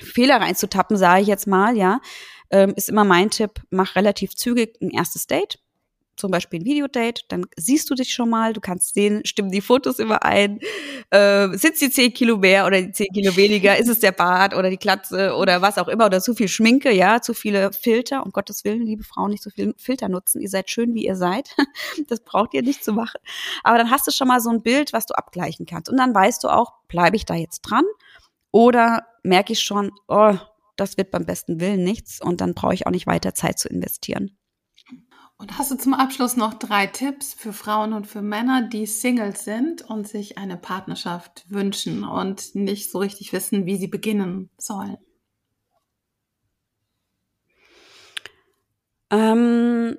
Fehler reinzutappen, sage ich jetzt mal, ja, ähm, ist immer mein Tipp, mach relativ zügig ein erstes Date zum Beispiel ein Videodate, dann siehst du dich schon mal, du kannst sehen, stimmen die Fotos überein, äh, sitzt die 10 Kilo mehr oder die 10 Kilo weniger, ist es der Bart oder die Klatze oder was auch immer oder zu viel Schminke, ja, zu viele Filter, um Gottes Willen, liebe Frauen, nicht so viel Filter nutzen, ihr seid schön, wie ihr seid, das braucht ihr nicht zu machen, aber dann hast du schon mal so ein Bild, was du abgleichen kannst. Und dann weißt du auch, bleibe ich da jetzt dran? Oder merke ich schon, oh, das wird beim besten Willen nichts und dann brauche ich auch nicht weiter Zeit zu investieren. Und hast du zum Abschluss noch drei Tipps für Frauen und für Männer, die Singles sind und sich eine Partnerschaft wünschen und nicht so richtig wissen, wie sie beginnen sollen? Ähm,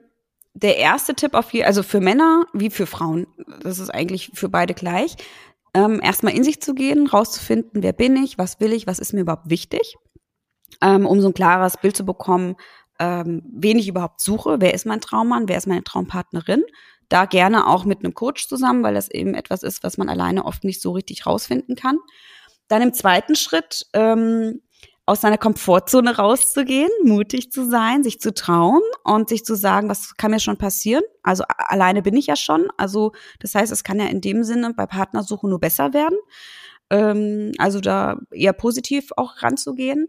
der erste Tipp auf je, also für Männer wie für Frauen, das ist eigentlich für beide gleich, ähm, erstmal in sich zu gehen, rauszufinden, wer bin ich, was will ich, was ist mir überhaupt wichtig, ähm, um so ein klares Bild zu bekommen, ähm, wen ich überhaupt suche, wer ist mein Traummann, wer ist meine Traumpartnerin. Da gerne auch mit einem Coach zusammen, weil das eben etwas ist, was man alleine oft nicht so richtig rausfinden kann. Dann im zweiten Schritt ähm, aus seiner Komfortzone rauszugehen, mutig zu sein, sich zu trauen und sich zu sagen, was kann mir schon passieren? Also alleine bin ich ja schon. Also das heißt, es kann ja in dem Sinne bei Partnersuche nur besser werden. Ähm, also da eher positiv auch ranzugehen.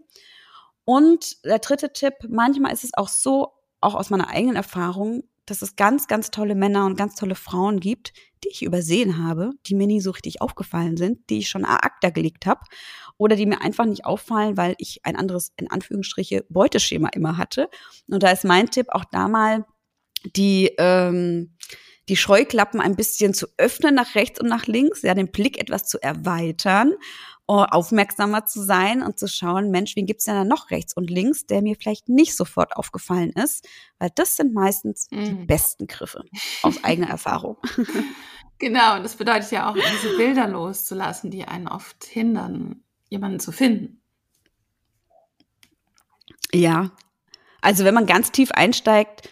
Und der dritte Tipp, manchmal ist es auch so, auch aus meiner eigenen Erfahrung, dass es ganz, ganz tolle Männer und ganz tolle Frauen gibt, die ich übersehen habe, die mir nie so richtig aufgefallen sind, die ich schon a acta gelegt habe oder die mir einfach nicht auffallen, weil ich ein anderes, in Anführungsstriche, Beuteschema immer hatte. Und da ist mein Tipp auch da mal, die, ähm, die Scheuklappen ein bisschen zu öffnen nach rechts und nach links, ja, den Blick etwas zu erweitern aufmerksamer zu sein und zu schauen, Mensch, wen gibt's denn da noch rechts und links, der mir vielleicht nicht sofort aufgefallen ist, weil das sind meistens mhm. die besten Griffe aus eigener Erfahrung. Genau, und das bedeutet ja auch, diese Bilder loszulassen, die einen oft hindern, jemanden zu finden. Ja, also wenn man ganz tief einsteigt,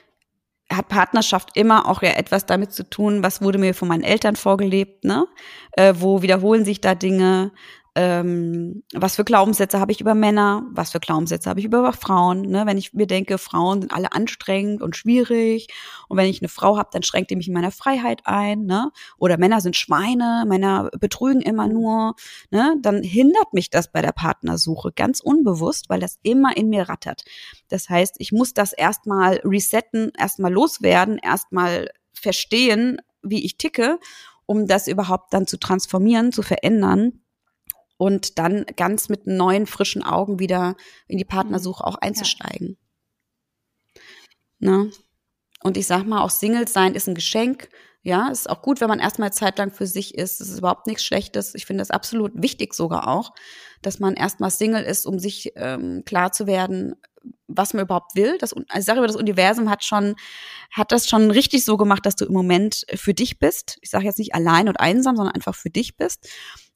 hat Partnerschaft immer auch ja etwas damit zu tun, was wurde mir von meinen Eltern vorgelebt, ne? Äh, wo wiederholen sich da Dinge? Ähm, was für Glaubenssätze habe ich über Männer, was für Glaubenssätze habe ich über Frauen. Ne? Wenn ich mir denke, Frauen sind alle anstrengend und schwierig und wenn ich eine Frau habe, dann schränkt die mich in meiner Freiheit ein. Ne? Oder Männer sind Schweine, Männer betrügen immer nur. Ne? Dann hindert mich das bei der Partnersuche ganz unbewusst, weil das immer in mir rattert. Das heißt, ich muss das erstmal resetten, erstmal loswerden, erstmal verstehen, wie ich ticke, um das überhaupt dann zu transformieren, zu verändern und dann ganz mit neuen, frischen Augen wieder in die Partnersuche auch einzusteigen. Ja. Ne? Und ich sag mal, auch Single sein ist ein Geschenk. Ja, ist auch gut, wenn man erstmal zeitlang für sich ist. Das ist überhaupt nichts Schlechtes. Ich finde das absolut wichtig sogar auch, dass man erstmal Single ist, um sich ähm, klar zu werden, was man überhaupt will. Das, also ich sage über das Universum hat schon, hat das schon richtig so gemacht, dass du im Moment für dich bist. Ich sage jetzt nicht allein und einsam, sondern einfach für dich bist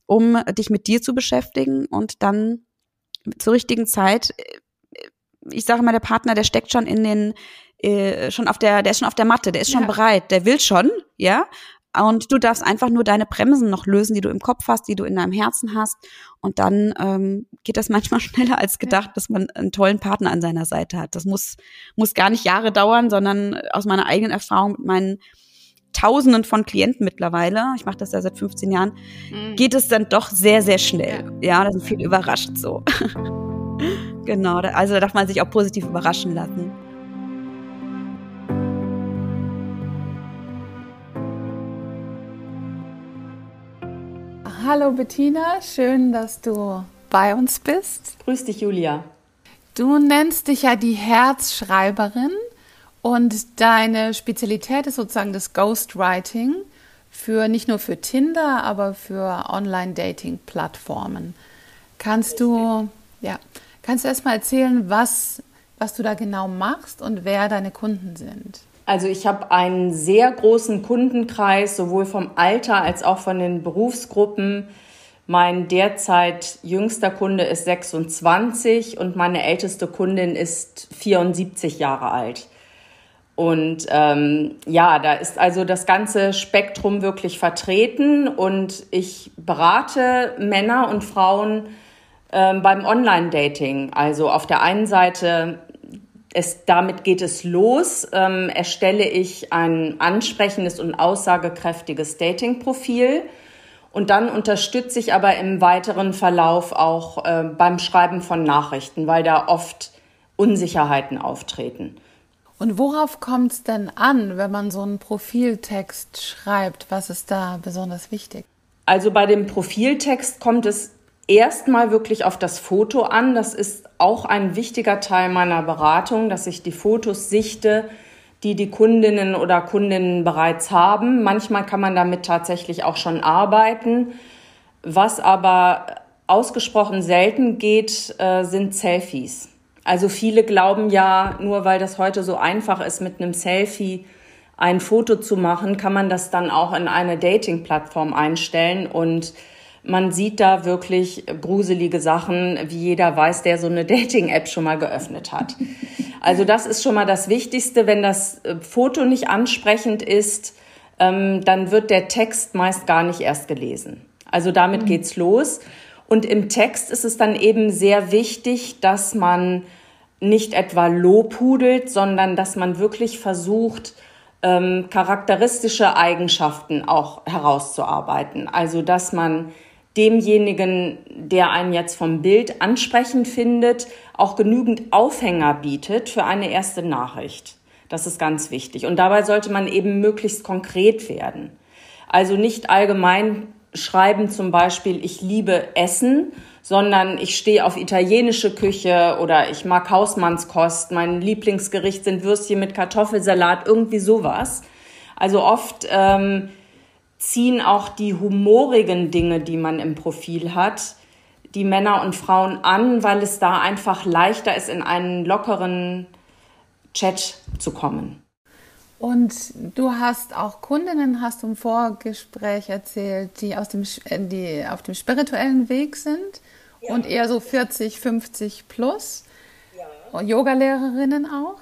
um dich mit dir zu beschäftigen und dann zur richtigen Zeit, äh, ich sage mal, der Partner, der steckt schon in den, äh, schon auf der, der ist schon auf der Matte, der ist schon ja. bereit, der will schon, ja. Und du darfst einfach nur deine Bremsen noch lösen, die du im Kopf hast, die du in deinem Herzen hast. Und dann ähm, geht das manchmal schneller als gedacht, ja. dass man einen tollen Partner an seiner Seite hat. Das muss, muss gar nicht Jahre dauern, sondern aus meiner eigenen Erfahrung mit meinen Tausenden von Klienten mittlerweile, ich mache das ja seit 15 Jahren, mhm. geht es dann doch sehr, sehr schnell. Ja, ja da sind viele überrascht so. genau, also da darf man sich auch positiv überraschen lassen. Hallo Bettina, schön, dass du bei uns bist. Grüß dich, Julia. Du nennst dich ja die Herzschreiberin und deine Spezialität ist sozusagen das Ghostwriting für nicht nur für Tinder, aber für Online-Dating-Plattformen. Kannst du, ja, kannst du erstmal erzählen, was, was du da genau machst und wer deine Kunden sind? Also ich habe einen sehr großen Kundenkreis, sowohl vom Alter als auch von den Berufsgruppen. Mein derzeit jüngster Kunde ist 26 und meine älteste Kundin ist 74 Jahre alt. Und ähm, ja, da ist also das ganze Spektrum wirklich vertreten und ich berate Männer und Frauen ähm, beim Online-Dating. Also auf der einen Seite, es, damit geht es los, ähm, erstelle ich ein ansprechendes und aussagekräftiges Dating-Profil. Und dann unterstütze ich aber im weiteren Verlauf auch äh, beim Schreiben von Nachrichten, weil da oft Unsicherheiten auftreten. Und worauf kommt es denn an, wenn man so einen Profiltext schreibt? Was ist da besonders wichtig? Also bei dem Profiltext kommt es erstmal wirklich auf das Foto an. Das ist auch ein wichtiger Teil meiner Beratung, dass ich die Fotos sichte, die die Kundinnen oder Kundinnen bereits haben. Manchmal kann man damit tatsächlich auch schon arbeiten. Was aber ausgesprochen selten geht, äh, sind Selfies. Also viele glauben ja, nur weil das heute so einfach ist, mit einem Selfie ein Foto zu machen, kann man das dann auch in eine Dating-Plattform einstellen und man sieht da wirklich gruselige Sachen, wie jeder weiß, der so eine Dating-App schon mal geöffnet hat. Also das ist schon mal das Wichtigste. Wenn das äh, Foto nicht ansprechend ist, ähm, dann wird der Text meist gar nicht erst gelesen. Also damit mhm. geht's los. Und im Text ist es dann eben sehr wichtig, dass man nicht etwa lobhudelt, sondern dass man wirklich versucht, ähm, charakteristische Eigenschaften auch herauszuarbeiten. Also dass man demjenigen, der einen jetzt vom Bild ansprechend findet, auch genügend Aufhänger bietet für eine erste Nachricht. Das ist ganz wichtig. Und dabei sollte man eben möglichst konkret werden. Also nicht allgemein schreiben zum Beispiel, ich liebe Essen, sondern ich stehe auf italienische Küche oder ich mag Hausmannskost. Mein Lieblingsgericht sind Würstchen mit Kartoffelsalat, irgendwie sowas. Also oft ähm, ziehen auch die humorigen Dinge, die man im Profil hat, die Männer und Frauen an, weil es da einfach leichter ist, in einen lockeren Chat zu kommen. Und du hast auch Kundinnen, hast du im Vorgespräch erzählt, die, aus dem, äh, die auf dem spirituellen Weg sind ja. und eher so 40, 50 plus. Ja. Yoga-Lehrerinnen auch?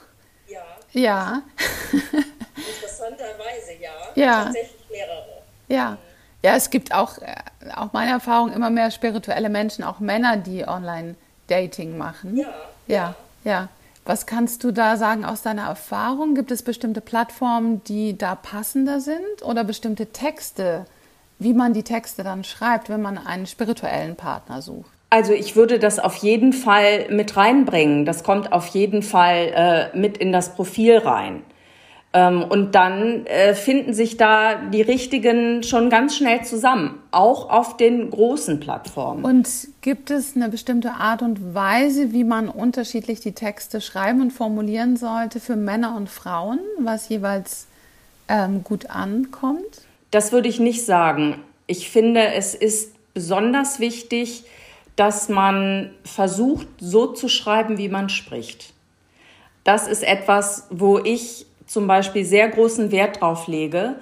Ja. Ja. Interessanterweise, ja. ja. Tatsächlich mehrere. Ja. Ja, es gibt auch, äh, auch meine Erfahrung, immer mehr spirituelle Menschen, auch Männer, die Online-Dating machen. Ja. Ja, ja. Was kannst du da sagen aus deiner Erfahrung? Gibt es bestimmte Plattformen, die da passender sind oder bestimmte Texte, wie man die Texte dann schreibt, wenn man einen spirituellen Partner sucht? Also ich würde das auf jeden Fall mit reinbringen. Das kommt auf jeden Fall äh, mit in das Profil rein. Ähm, und dann äh, finden sich da die richtigen schon ganz schnell zusammen, auch auf den großen Plattformen. Und gibt es eine bestimmte Art und Weise, wie man unterschiedlich die Texte schreiben und formulieren sollte für Männer und Frauen, was jeweils ähm, gut ankommt? Das würde ich nicht sagen. Ich finde, es ist besonders wichtig, dass man versucht, so zu schreiben, wie man spricht. Das ist etwas, wo ich zum Beispiel sehr großen Wert drauf lege.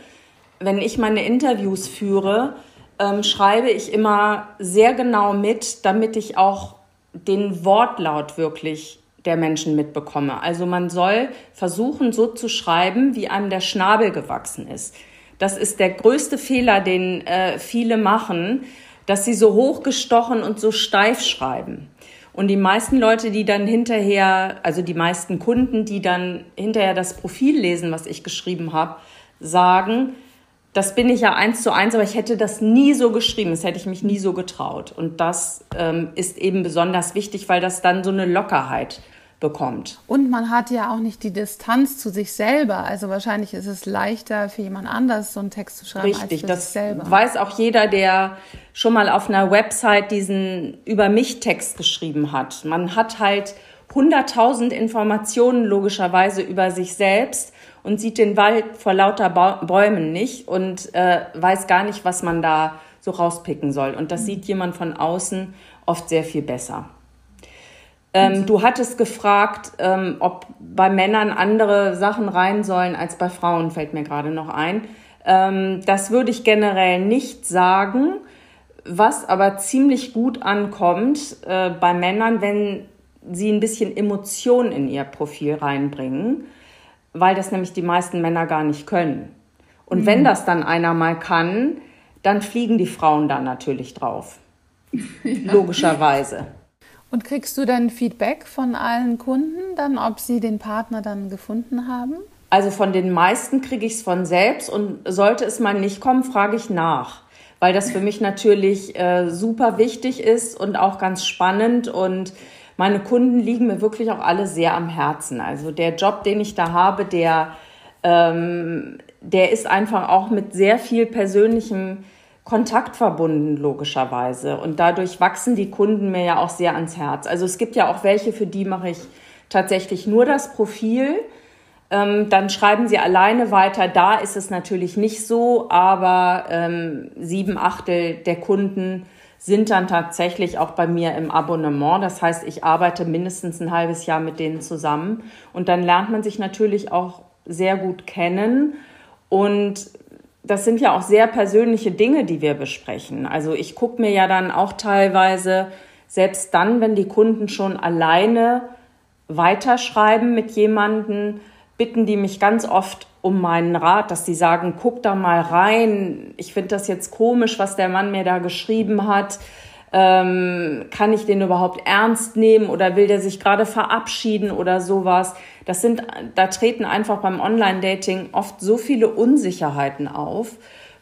Wenn ich meine Interviews führe, ähm, schreibe ich immer sehr genau mit, damit ich auch den Wortlaut wirklich der Menschen mitbekomme. Also man soll versuchen, so zu schreiben, wie einem der Schnabel gewachsen ist. Das ist der größte Fehler, den äh, viele machen, dass sie so hochgestochen und so steif schreiben. Und die meisten Leute, die dann hinterher, also die meisten Kunden, die dann hinterher das Profil lesen, was ich geschrieben habe, sagen, das bin ich ja eins zu eins, aber ich hätte das nie so geschrieben, das hätte ich mich nie so getraut. Und das ähm, ist eben besonders wichtig, weil das dann so eine Lockerheit bekommt. Und man hat ja auch nicht die Distanz zu sich selber. Also wahrscheinlich ist es leichter für jemand anders, so einen Text zu schreiben Richtig, als für das sich selber. weiß auch jeder, der schon mal auf einer Website diesen Über mich Text geschrieben hat. Man hat halt 100.000 Informationen logischerweise über sich selbst und sieht den Wald vor lauter Bäumen nicht und äh, weiß gar nicht, was man da so rauspicken soll. Und das mhm. sieht jemand von außen oft sehr viel besser. Ähm, du hattest gefragt, ähm, ob bei Männern andere Sachen rein sollen als bei Frauen, fällt mir gerade noch ein. Ähm, das würde ich generell nicht sagen. Was aber ziemlich gut ankommt äh, bei Männern, wenn sie ein bisschen Emotion in ihr Profil reinbringen, weil das nämlich die meisten Männer gar nicht können. Und mhm. wenn das dann einer mal kann, dann fliegen die Frauen da natürlich drauf. ja. Logischerweise. Und kriegst du dann Feedback von allen Kunden, dann, ob sie den Partner dann gefunden haben? Also von den meisten kriege ich es von selbst und sollte es mal nicht kommen, frage ich nach, weil das für mich natürlich äh, super wichtig ist und auch ganz spannend und meine Kunden liegen mir wirklich auch alle sehr am Herzen. Also der Job, den ich da habe, der, ähm, der ist einfach auch mit sehr viel persönlichem Kontakt verbunden, logischerweise. Und dadurch wachsen die Kunden mir ja auch sehr ans Herz. Also es gibt ja auch welche, für die mache ich tatsächlich nur das Profil. Ähm, dann schreiben sie alleine weiter. Da ist es natürlich nicht so, aber ähm, sieben Achtel der Kunden sind dann tatsächlich auch bei mir im Abonnement. Das heißt, ich arbeite mindestens ein halbes Jahr mit denen zusammen. Und dann lernt man sich natürlich auch sehr gut kennen. Und das sind ja auch sehr persönliche Dinge, die wir besprechen. Also ich gucke mir ja dann auch teilweise, selbst dann, wenn die Kunden schon alleine weiterschreiben mit jemandem, bitten die mich ganz oft um meinen Rat, dass sie sagen, guck da mal rein. Ich finde das jetzt komisch, was der Mann mir da geschrieben hat. Ähm, kann ich den überhaupt ernst nehmen oder will der sich gerade verabschieden oder sowas? Das sind, da treten einfach beim Online-Dating oft so viele Unsicherheiten auf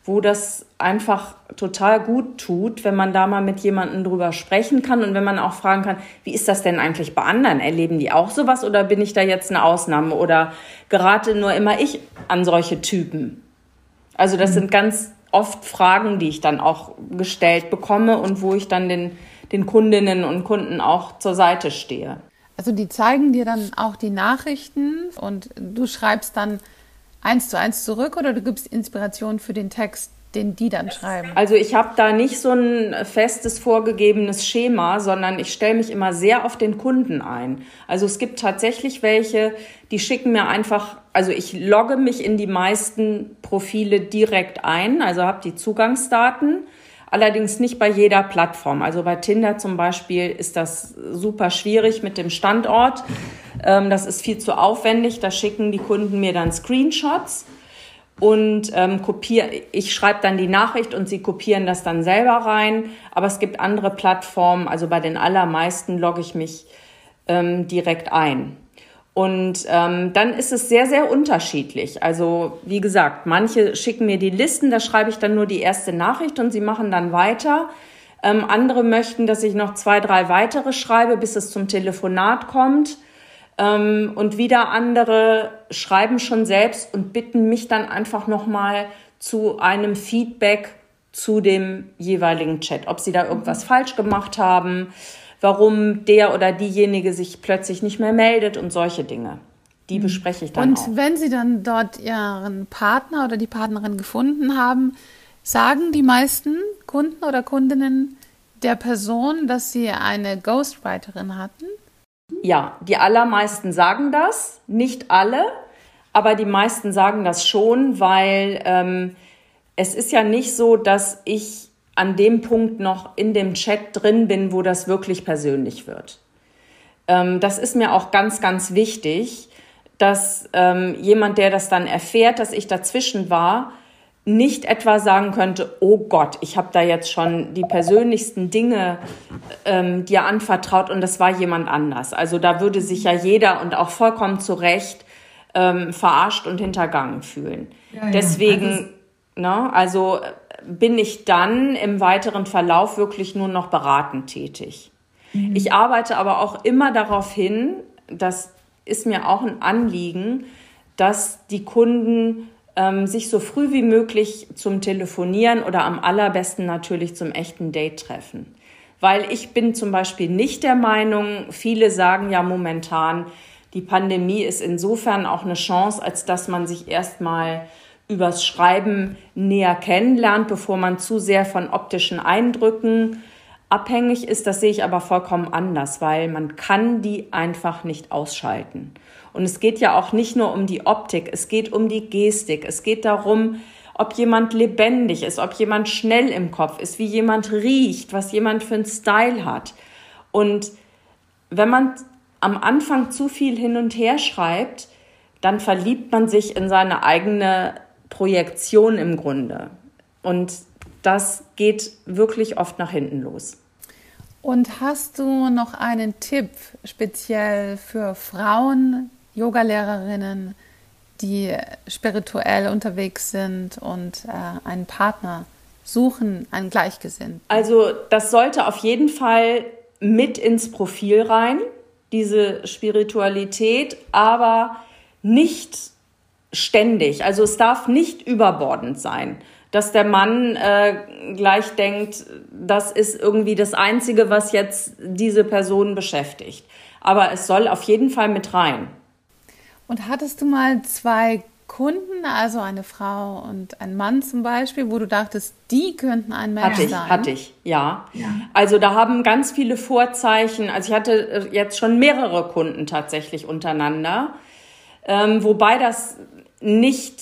wo das einfach total gut tut, wenn man da mal mit jemandem drüber sprechen kann und wenn man auch fragen kann, wie ist das denn eigentlich bei anderen? Erleben die auch sowas oder bin ich da jetzt eine Ausnahme oder gerate nur immer ich an solche Typen? Also das sind ganz oft Fragen, die ich dann auch gestellt bekomme und wo ich dann den, den Kundinnen und Kunden auch zur Seite stehe. Also die zeigen dir dann auch die Nachrichten und du schreibst dann eins zu eins zurück oder du gibst Inspiration für den Text, den die dann schreiben? Also ich habe da nicht so ein festes vorgegebenes Schema, sondern ich stelle mich immer sehr auf den Kunden ein. Also es gibt tatsächlich welche, die schicken mir einfach, also ich logge mich in die meisten Profile direkt ein, also habe die Zugangsdaten. Allerdings nicht bei jeder Plattform. Also bei Tinder zum Beispiel ist das super schwierig mit dem Standort. Ähm, das ist viel zu aufwendig. Da schicken die Kunden mir dann Screenshots und ähm, kopiere, ich schreibe dann die Nachricht und sie kopieren das dann selber rein. Aber es gibt andere Plattformen, also bei den allermeisten logge ich mich ähm, direkt ein. Und ähm, dann ist es sehr, sehr unterschiedlich. Also wie gesagt, manche schicken mir die Listen, da schreibe ich dann nur die erste Nachricht und sie machen dann weiter. Ähm, andere möchten, dass ich noch zwei, drei weitere schreibe, bis es zum Telefonat kommt. Ähm, und wieder andere schreiben schon selbst und bitten mich dann einfach nochmal zu einem Feedback zu dem jeweiligen Chat, ob sie da irgendwas falsch gemacht haben, warum der oder diejenige sich plötzlich nicht mehr meldet und solche Dinge. Die mhm. bespreche ich dann und auch. Und wenn Sie dann dort Ihren Partner oder die Partnerin gefunden haben, sagen die meisten Kunden oder Kundinnen der Person, dass sie eine Ghostwriterin hatten? Ja, die allermeisten sagen das, nicht alle, aber die meisten sagen das schon, weil ähm, es ist ja nicht so, dass ich an dem Punkt noch in dem Chat drin bin, wo das wirklich persönlich wird. Ähm, das ist mir auch ganz, ganz wichtig, dass ähm, jemand, der das dann erfährt, dass ich dazwischen war, nicht etwa sagen könnte, oh Gott, ich habe da jetzt schon die persönlichsten Dinge ähm, dir anvertraut und das war jemand anders. Also da würde sich ja jeder und auch vollkommen zu Recht ähm, verarscht und hintergangen fühlen. Ja, ja. Deswegen, also, ne, also bin ich dann im weiteren Verlauf wirklich nur noch beratend tätig. Mhm. Ich arbeite aber auch immer darauf hin, das ist mir auch ein Anliegen, dass die Kunden ähm, sich so früh wie möglich zum Telefonieren oder am allerbesten natürlich zum echten Date treffen. Weil ich bin zum Beispiel nicht der Meinung, viele sagen ja momentan, die Pandemie ist insofern auch eine Chance, als dass man sich erstmal übers Schreiben näher kennenlernt, bevor man zu sehr von optischen Eindrücken abhängig ist. Das sehe ich aber vollkommen anders, weil man kann die einfach nicht ausschalten. Und es geht ja auch nicht nur um die Optik, es geht um die Gestik, es geht darum, ob jemand lebendig ist, ob jemand schnell im Kopf ist, wie jemand riecht, was jemand für einen Style hat. Und wenn man am Anfang zu viel hin und her schreibt, dann verliebt man sich in seine eigene Projektion im Grunde. Und das geht wirklich oft nach hinten los. Und hast du noch einen Tipp speziell für Frauen, Yogalehrerinnen, die spirituell unterwegs sind und äh, einen Partner suchen, einen Gleichgesinnten? Also das sollte auf jeden Fall mit ins Profil rein, diese Spiritualität, aber nicht ständig. Also es darf nicht überbordend sein, dass der Mann äh, gleich denkt, das ist irgendwie das Einzige, was jetzt diese Person beschäftigt. Aber es soll auf jeden Fall mit rein. Und hattest du mal zwei Kunden, also eine Frau und ein Mann zum Beispiel, wo du dachtest, die könnten ein Match hatte ich, sein? Hatte ich, ja. ja. Also da haben ganz viele Vorzeichen, also ich hatte äh, jetzt schon mehrere Kunden tatsächlich untereinander, ähm, wobei das nicht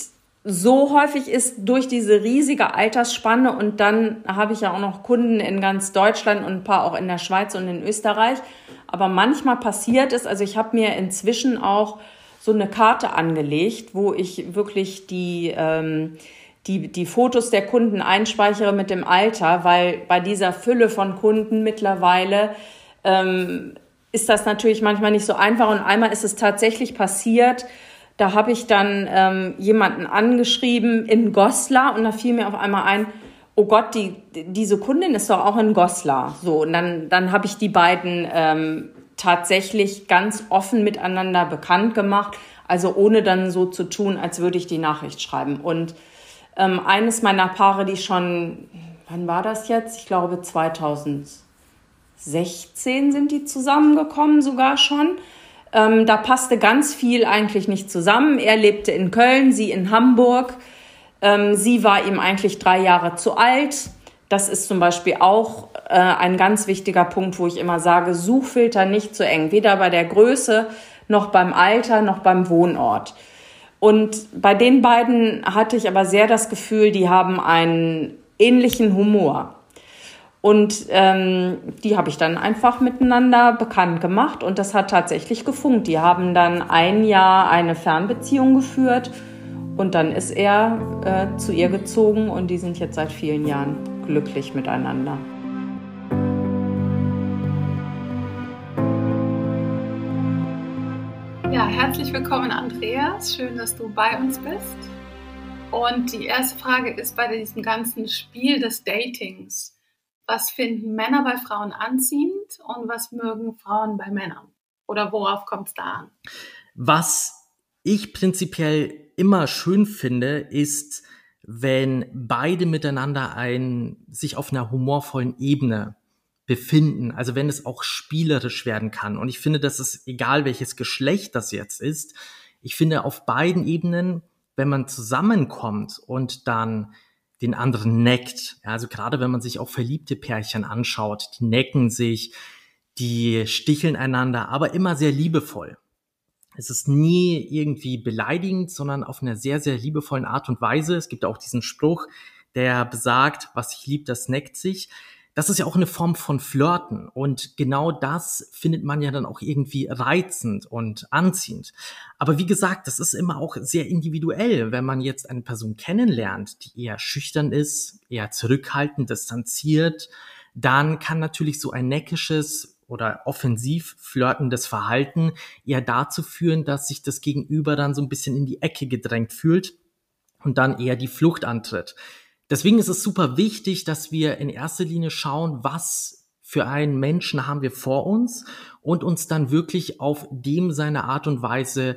so häufig ist durch diese riesige Altersspanne und dann habe ich ja auch noch Kunden in ganz Deutschland und ein paar auch in der Schweiz und in Österreich. Aber manchmal passiert es, also ich habe mir inzwischen auch so eine Karte angelegt, wo ich wirklich die, ähm, die, die Fotos der Kunden einspeichere mit dem Alter, weil bei dieser Fülle von Kunden mittlerweile ähm, ist das natürlich manchmal nicht so einfach. Und einmal ist es tatsächlich passiert, da habe ich dann ähm, jemanden angeschrieben in Goslar und da fiel mir auf einmal ein, oh Gott, die, diese Kundin ist doch auch in Goslar. So, und dann, dann habe ich die beiden ähm, tatsächlich ganz offen miteinander bekannt gemacht, also ohne dann so zu tun, als würde ich die Nachricht schreiben. Und ähm, eines meiner Paare, die schon, wann war das jetzt? Ich glaube 2016 sind die zusammengekommen sogar schon. Ähm, da passte ganz viel eigentlich nicht zusammen. Er lebte in Köln, sie in Hamburg. Ähm, sie war ihm eigentlich drei Jahre zu alt. Das ist zum Beispiel auch äh, ein ganz wichtiger Punkt, wo ich immer sage, Suchfilter nicht zu eng, weder bei der Größe noch beim Alter noch beim Wohnort. Und bei den beiden hatte ich aber sehr das Gefühl, die haben einen ähnlichen Humor. Und ähm, die habe ich dann einfach miteinander bekannt gemacht und das hat tatsächlich gefunkt. Die haben dann ein Jahr eine Fernbeziehung geführt und dann ist er äh, zu ihr gezogen und die sind jetzt seit vielen Jahren glücklich miteinander. Ja, herzlich willkommen, Andreas. Schön, dass du bei uns bist. Und die erste Frage ist bei diesem ganzen Spiel des Datings was finden Männer bei Frauen anziehend und was mögen Frauen bei Männern? Oder worauf kommt es da an? Was ich prinzipiell immer schön finde, ist, wenn beide miteinander ein, sich auf einer humorvollen Ebene befinden. Also wenn es auch spielerisch werden kann. Und ich finde, das ist egal, welches Geschlecht das jetzt ist. Ich finde, auf beiden Ebenen, wenn man zusammenkommt und dann den anderen neckt. Ja, also gerade wenn man sich auch verliebte Pärchen anschaut, die necken sich, die sticheln einander, aber immer sehr liebevoll. Es ist nie irgendwie beleidigend, sondern auf einer sehr, sehr liebevollen Art und Weise. Es gibt auch diesen Spruch, der besagt, was sich liebt, das neckt sich das ist ja auch eine Form von Flirten. Und genau das findet man ja dann auch irgendwie reizend und anziehend. Aber wie gesagt, das ist immer auch sehr individuell. Wenn man jetzt eine Person kennenlernt, die eher schüchtern ist, eher zurückhaltend, distanziert, dann kann natürlich so ein neckisches oder offensiv flirtendes Verhalten eher dazu führen, dass sich das Gegenüber dann so ein bisschen in die Ecke gedrängt fühlt und dann eher die Flucht antritt. Deswegen ist es super wichtig, dass wir in erster Linie schauen, was für einen Menschen haben wir vor uns und uns dann wirklich auf dem seine Art und Weise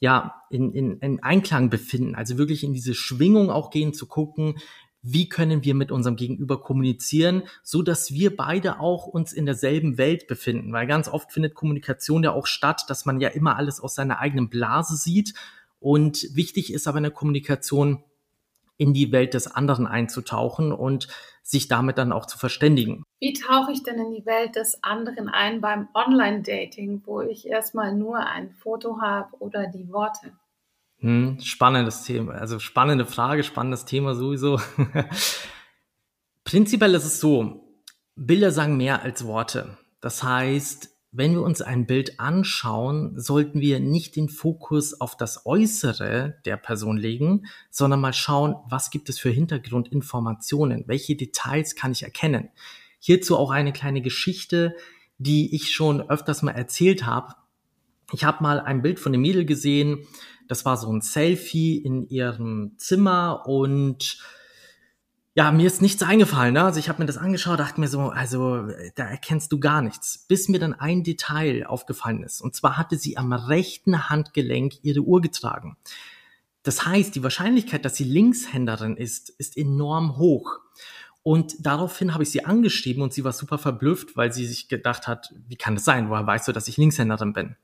ja in, in, in Einklang befinden. Also wirklich in diese Schwingung auch gehen zu gucken, wie können wir mit unserem Gegenüber kommunizieren, so dass wir beide auch uns in derselben Welt befinden. Weil ganz oft findet Kommunikation ja auch statt, dass man ja immer alles aus seiner eigenen Blase sieht. Und wichtig ist aber in der Kommunikation, in die Welt des anderen einzutauchen und sich damit dann auch zu verständigen. Wie tauche ich denn in die Welt des anderen ein beim Online-Dating, wo ich erstmal nur ein Foto habe oder die Worte? Hm, spannendes Thema, also spannende Frage, spannendes Thema sowieso. Prinzipiell ist es so, Bilder sagen mehr als Worte. Das heißt, wenn wir uns ein Bild anschauen, sollten wir nicht den Fokus auf das Äußere der Person legen, sondern mal schauen, was gibt es für Hintergrundinformationen, welche Details kann ich erkennen. Hierzu auch eine kleine Geschichte, die ich schon öfters mal erzählt habe. Ich habe mal ein Bild von dem Mädel gesehen, das war so ein Selfie in ihrem Zimmer und ja, mir ist nichts eingefallen. Ne? Also ich habe mir das angeschaut, dachte mir so, also da erkennst du gar nichts, bis mir dann ein Detail aufgefallen ist. Und zwar hatte sie am rechten Handgelenk ihre Uhr getragen. Das heißt, die Wahrscheinlichkeit, dass sie Linkshänderin ist, ist enorm hoch. Und daraufhin habe ich sie angeschrieben und sie war super verblüfft, weil sie sich gedacht hat, wie kann das sein? Woher weißt du, dass ich Linkshänderin bin?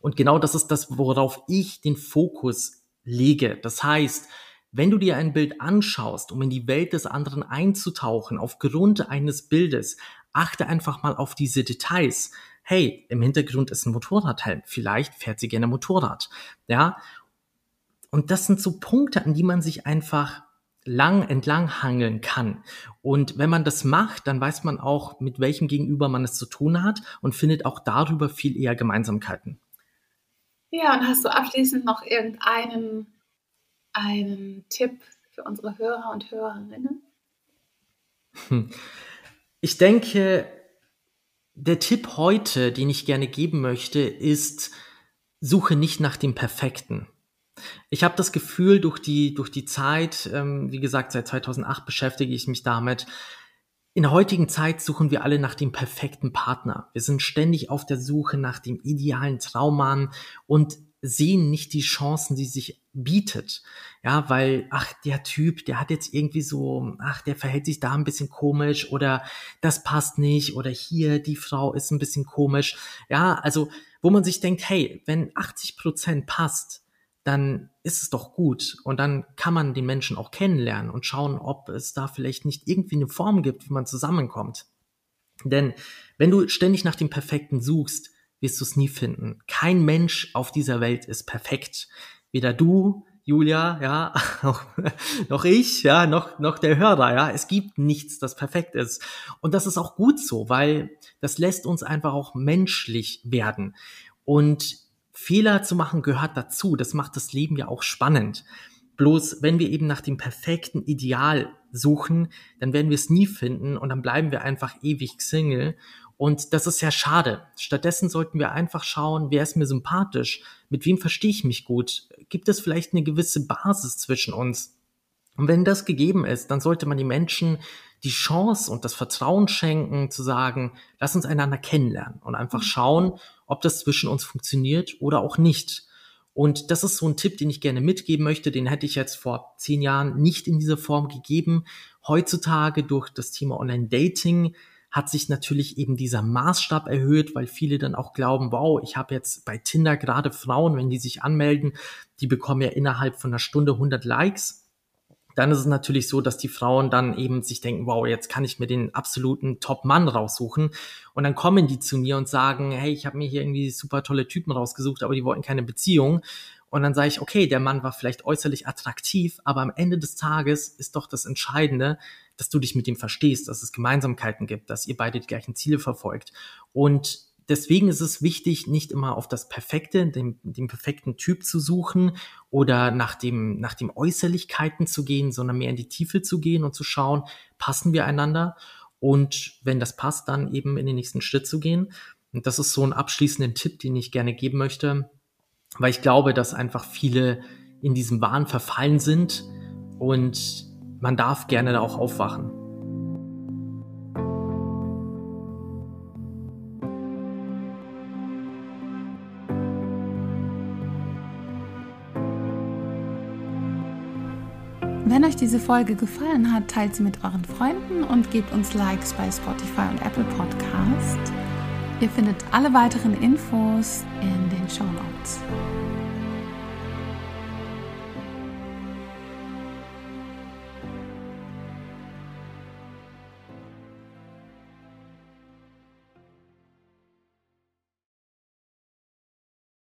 Und genau das ist das, worauf ich den Fokus lege. Das heißt, wenn du dir ein Bild anschaust, um in die Welt des anderen einzutauchen, aufgrund eines Bildes, achte einfach mal auf diese Details. Hey, im Hintergrund ist ein Motorradhelm. Vielleicht fährt sie gerne Motorrad. Ja. Und das sind so Punkte, an die man sich einfach lang entlang hangeln kann. Und wenn man das macht, dann weiß man auch, mit welchem Gegenüber man es zu tun hat und findet auch darüber viel eher Gemeinsamkeiten. Ja, und hast du abschließend noch irgendeinen einen Tipp für unsere Hörer und Hörerinnen? Ich denke, der Tipp heute, den ich gerne geben möchte, ist, suche nicht nach dem Perfekten. Ich habe das Gefühl, durch die, durch die Zeit, ähm, wie gesagt, seit 2008 beschäftige ich mich damit, in der heutigen Zeit suchen wir alle nach dem perfekten Partner. Wir sind ständig auf der Suche nach dem idealen Traummann und sehen nicht die Chancen, die sich bietet. Ja, weil, ach, der Typ, der hat jetzt irgendwie so, ach, der verhält sich da ein bisschen komisch oder das passt nicht oder hier, die Frau ist ein bisschen komisch. Ja, also, wo man sich denkt, hey, wenn 80 Prozent passt, dann ist es doch gut. Und dann kann man den Menschen auch kennenlernen und schauen, ob es da vielleicht nicht irgendwie eine Form gibt, wie man zusammenkommt. Denn wenn du ständig nach dem Perfekten suchst, wirst du es nie finden. Kein Mensch auf dieser Welt ist perfekt. Weder du, Julia, ja, noch, ich, ja, noch, noch der Hörer, ja. Es gibt nichts, das perfekt ist. Und das ist auch gut so, weil das lässt uns einfach auch menschlich werden. Und Fehler zu machen gehört dazu. Das macht das Leben ja auch spannend. Bloß wenn wir eben nach dem perfekten Ideal suchen, dann werden wir es nie finden und dann bleiben wir einfach ewig Single. Und das ist ja schade. Stattdessen sollten wir einfach schauen, wer ist mir sympathisch, mit wem verstehe ich mich gut, gibt es vielleicht eine gewisse Basis zwischen uns. Und wenn das gegeben ist, dann sollte man die Menschen die Chance und das Vertrauen schenken, zu sagen, lass uns einander kennenlernen und einfach mhm. schauen, ob das zwischen uns funktioniert oder auch nicht. Und das ist so ein Tipp, den ich gerne mitgeben möchte. Den hätte ich jetzt vor zehn Jahren nicht in dieser Form gegeben. Heutzutage durch das Thema Online-Dating hat sich natürlich eben dieser Maßstab erhöht, weil viele dann auch glauben, wow, ich habe jetzt bei Tinder gerade Frauen, wenn die sich anmelden, die bekommen ja innerhalb von einer Stunde 100 Likes dann ist es natürlich so, dass die Frauen dann eben sich denken, wow, jetzt kann ich mir den absoluten Top-Mann raussuchen. Und dann kommen die zu mir und sagen, hey, ich habe mir hier irgendwie super tolle Typen rausgesucht, aber die wollten keine Beziehung. Und dann sage ich, okay, der Mann war vielleicht äußerlich attraktiv, aber am Ende des Tages ist doch das Entscheidende, dass du dich mit ihm verstehst, dass es Gemeinsamkeiten gibt, dass ihr beide die gleichen Ziele verfolgt. Und deswegen ist es wichtig, nicht immer auf das Perfekte, den, den perfekten Typ zu suchen oder nach dem, nach dem Äußerlichkeiten zu gehen, sondern mehr in die Tiefe zu gehen und zu schauen, passen wir einander? Und wenn das passt, dann eben in den nächsten Schritt zu gehen. Und das ist so ein abschließender Tipp, den ich gerne geben möchte, weil ich glaube, dass einfach viele in diesem Wahn verfallen sind und man darf gerne auch aufwachen. Wenn euch diese Folge gefallen hat, teilt sie mit euren Freunden und gebt uns Likes bei Spotify und Apple Podcast. Ihr findet alle weiteren Infos in den Show Notes.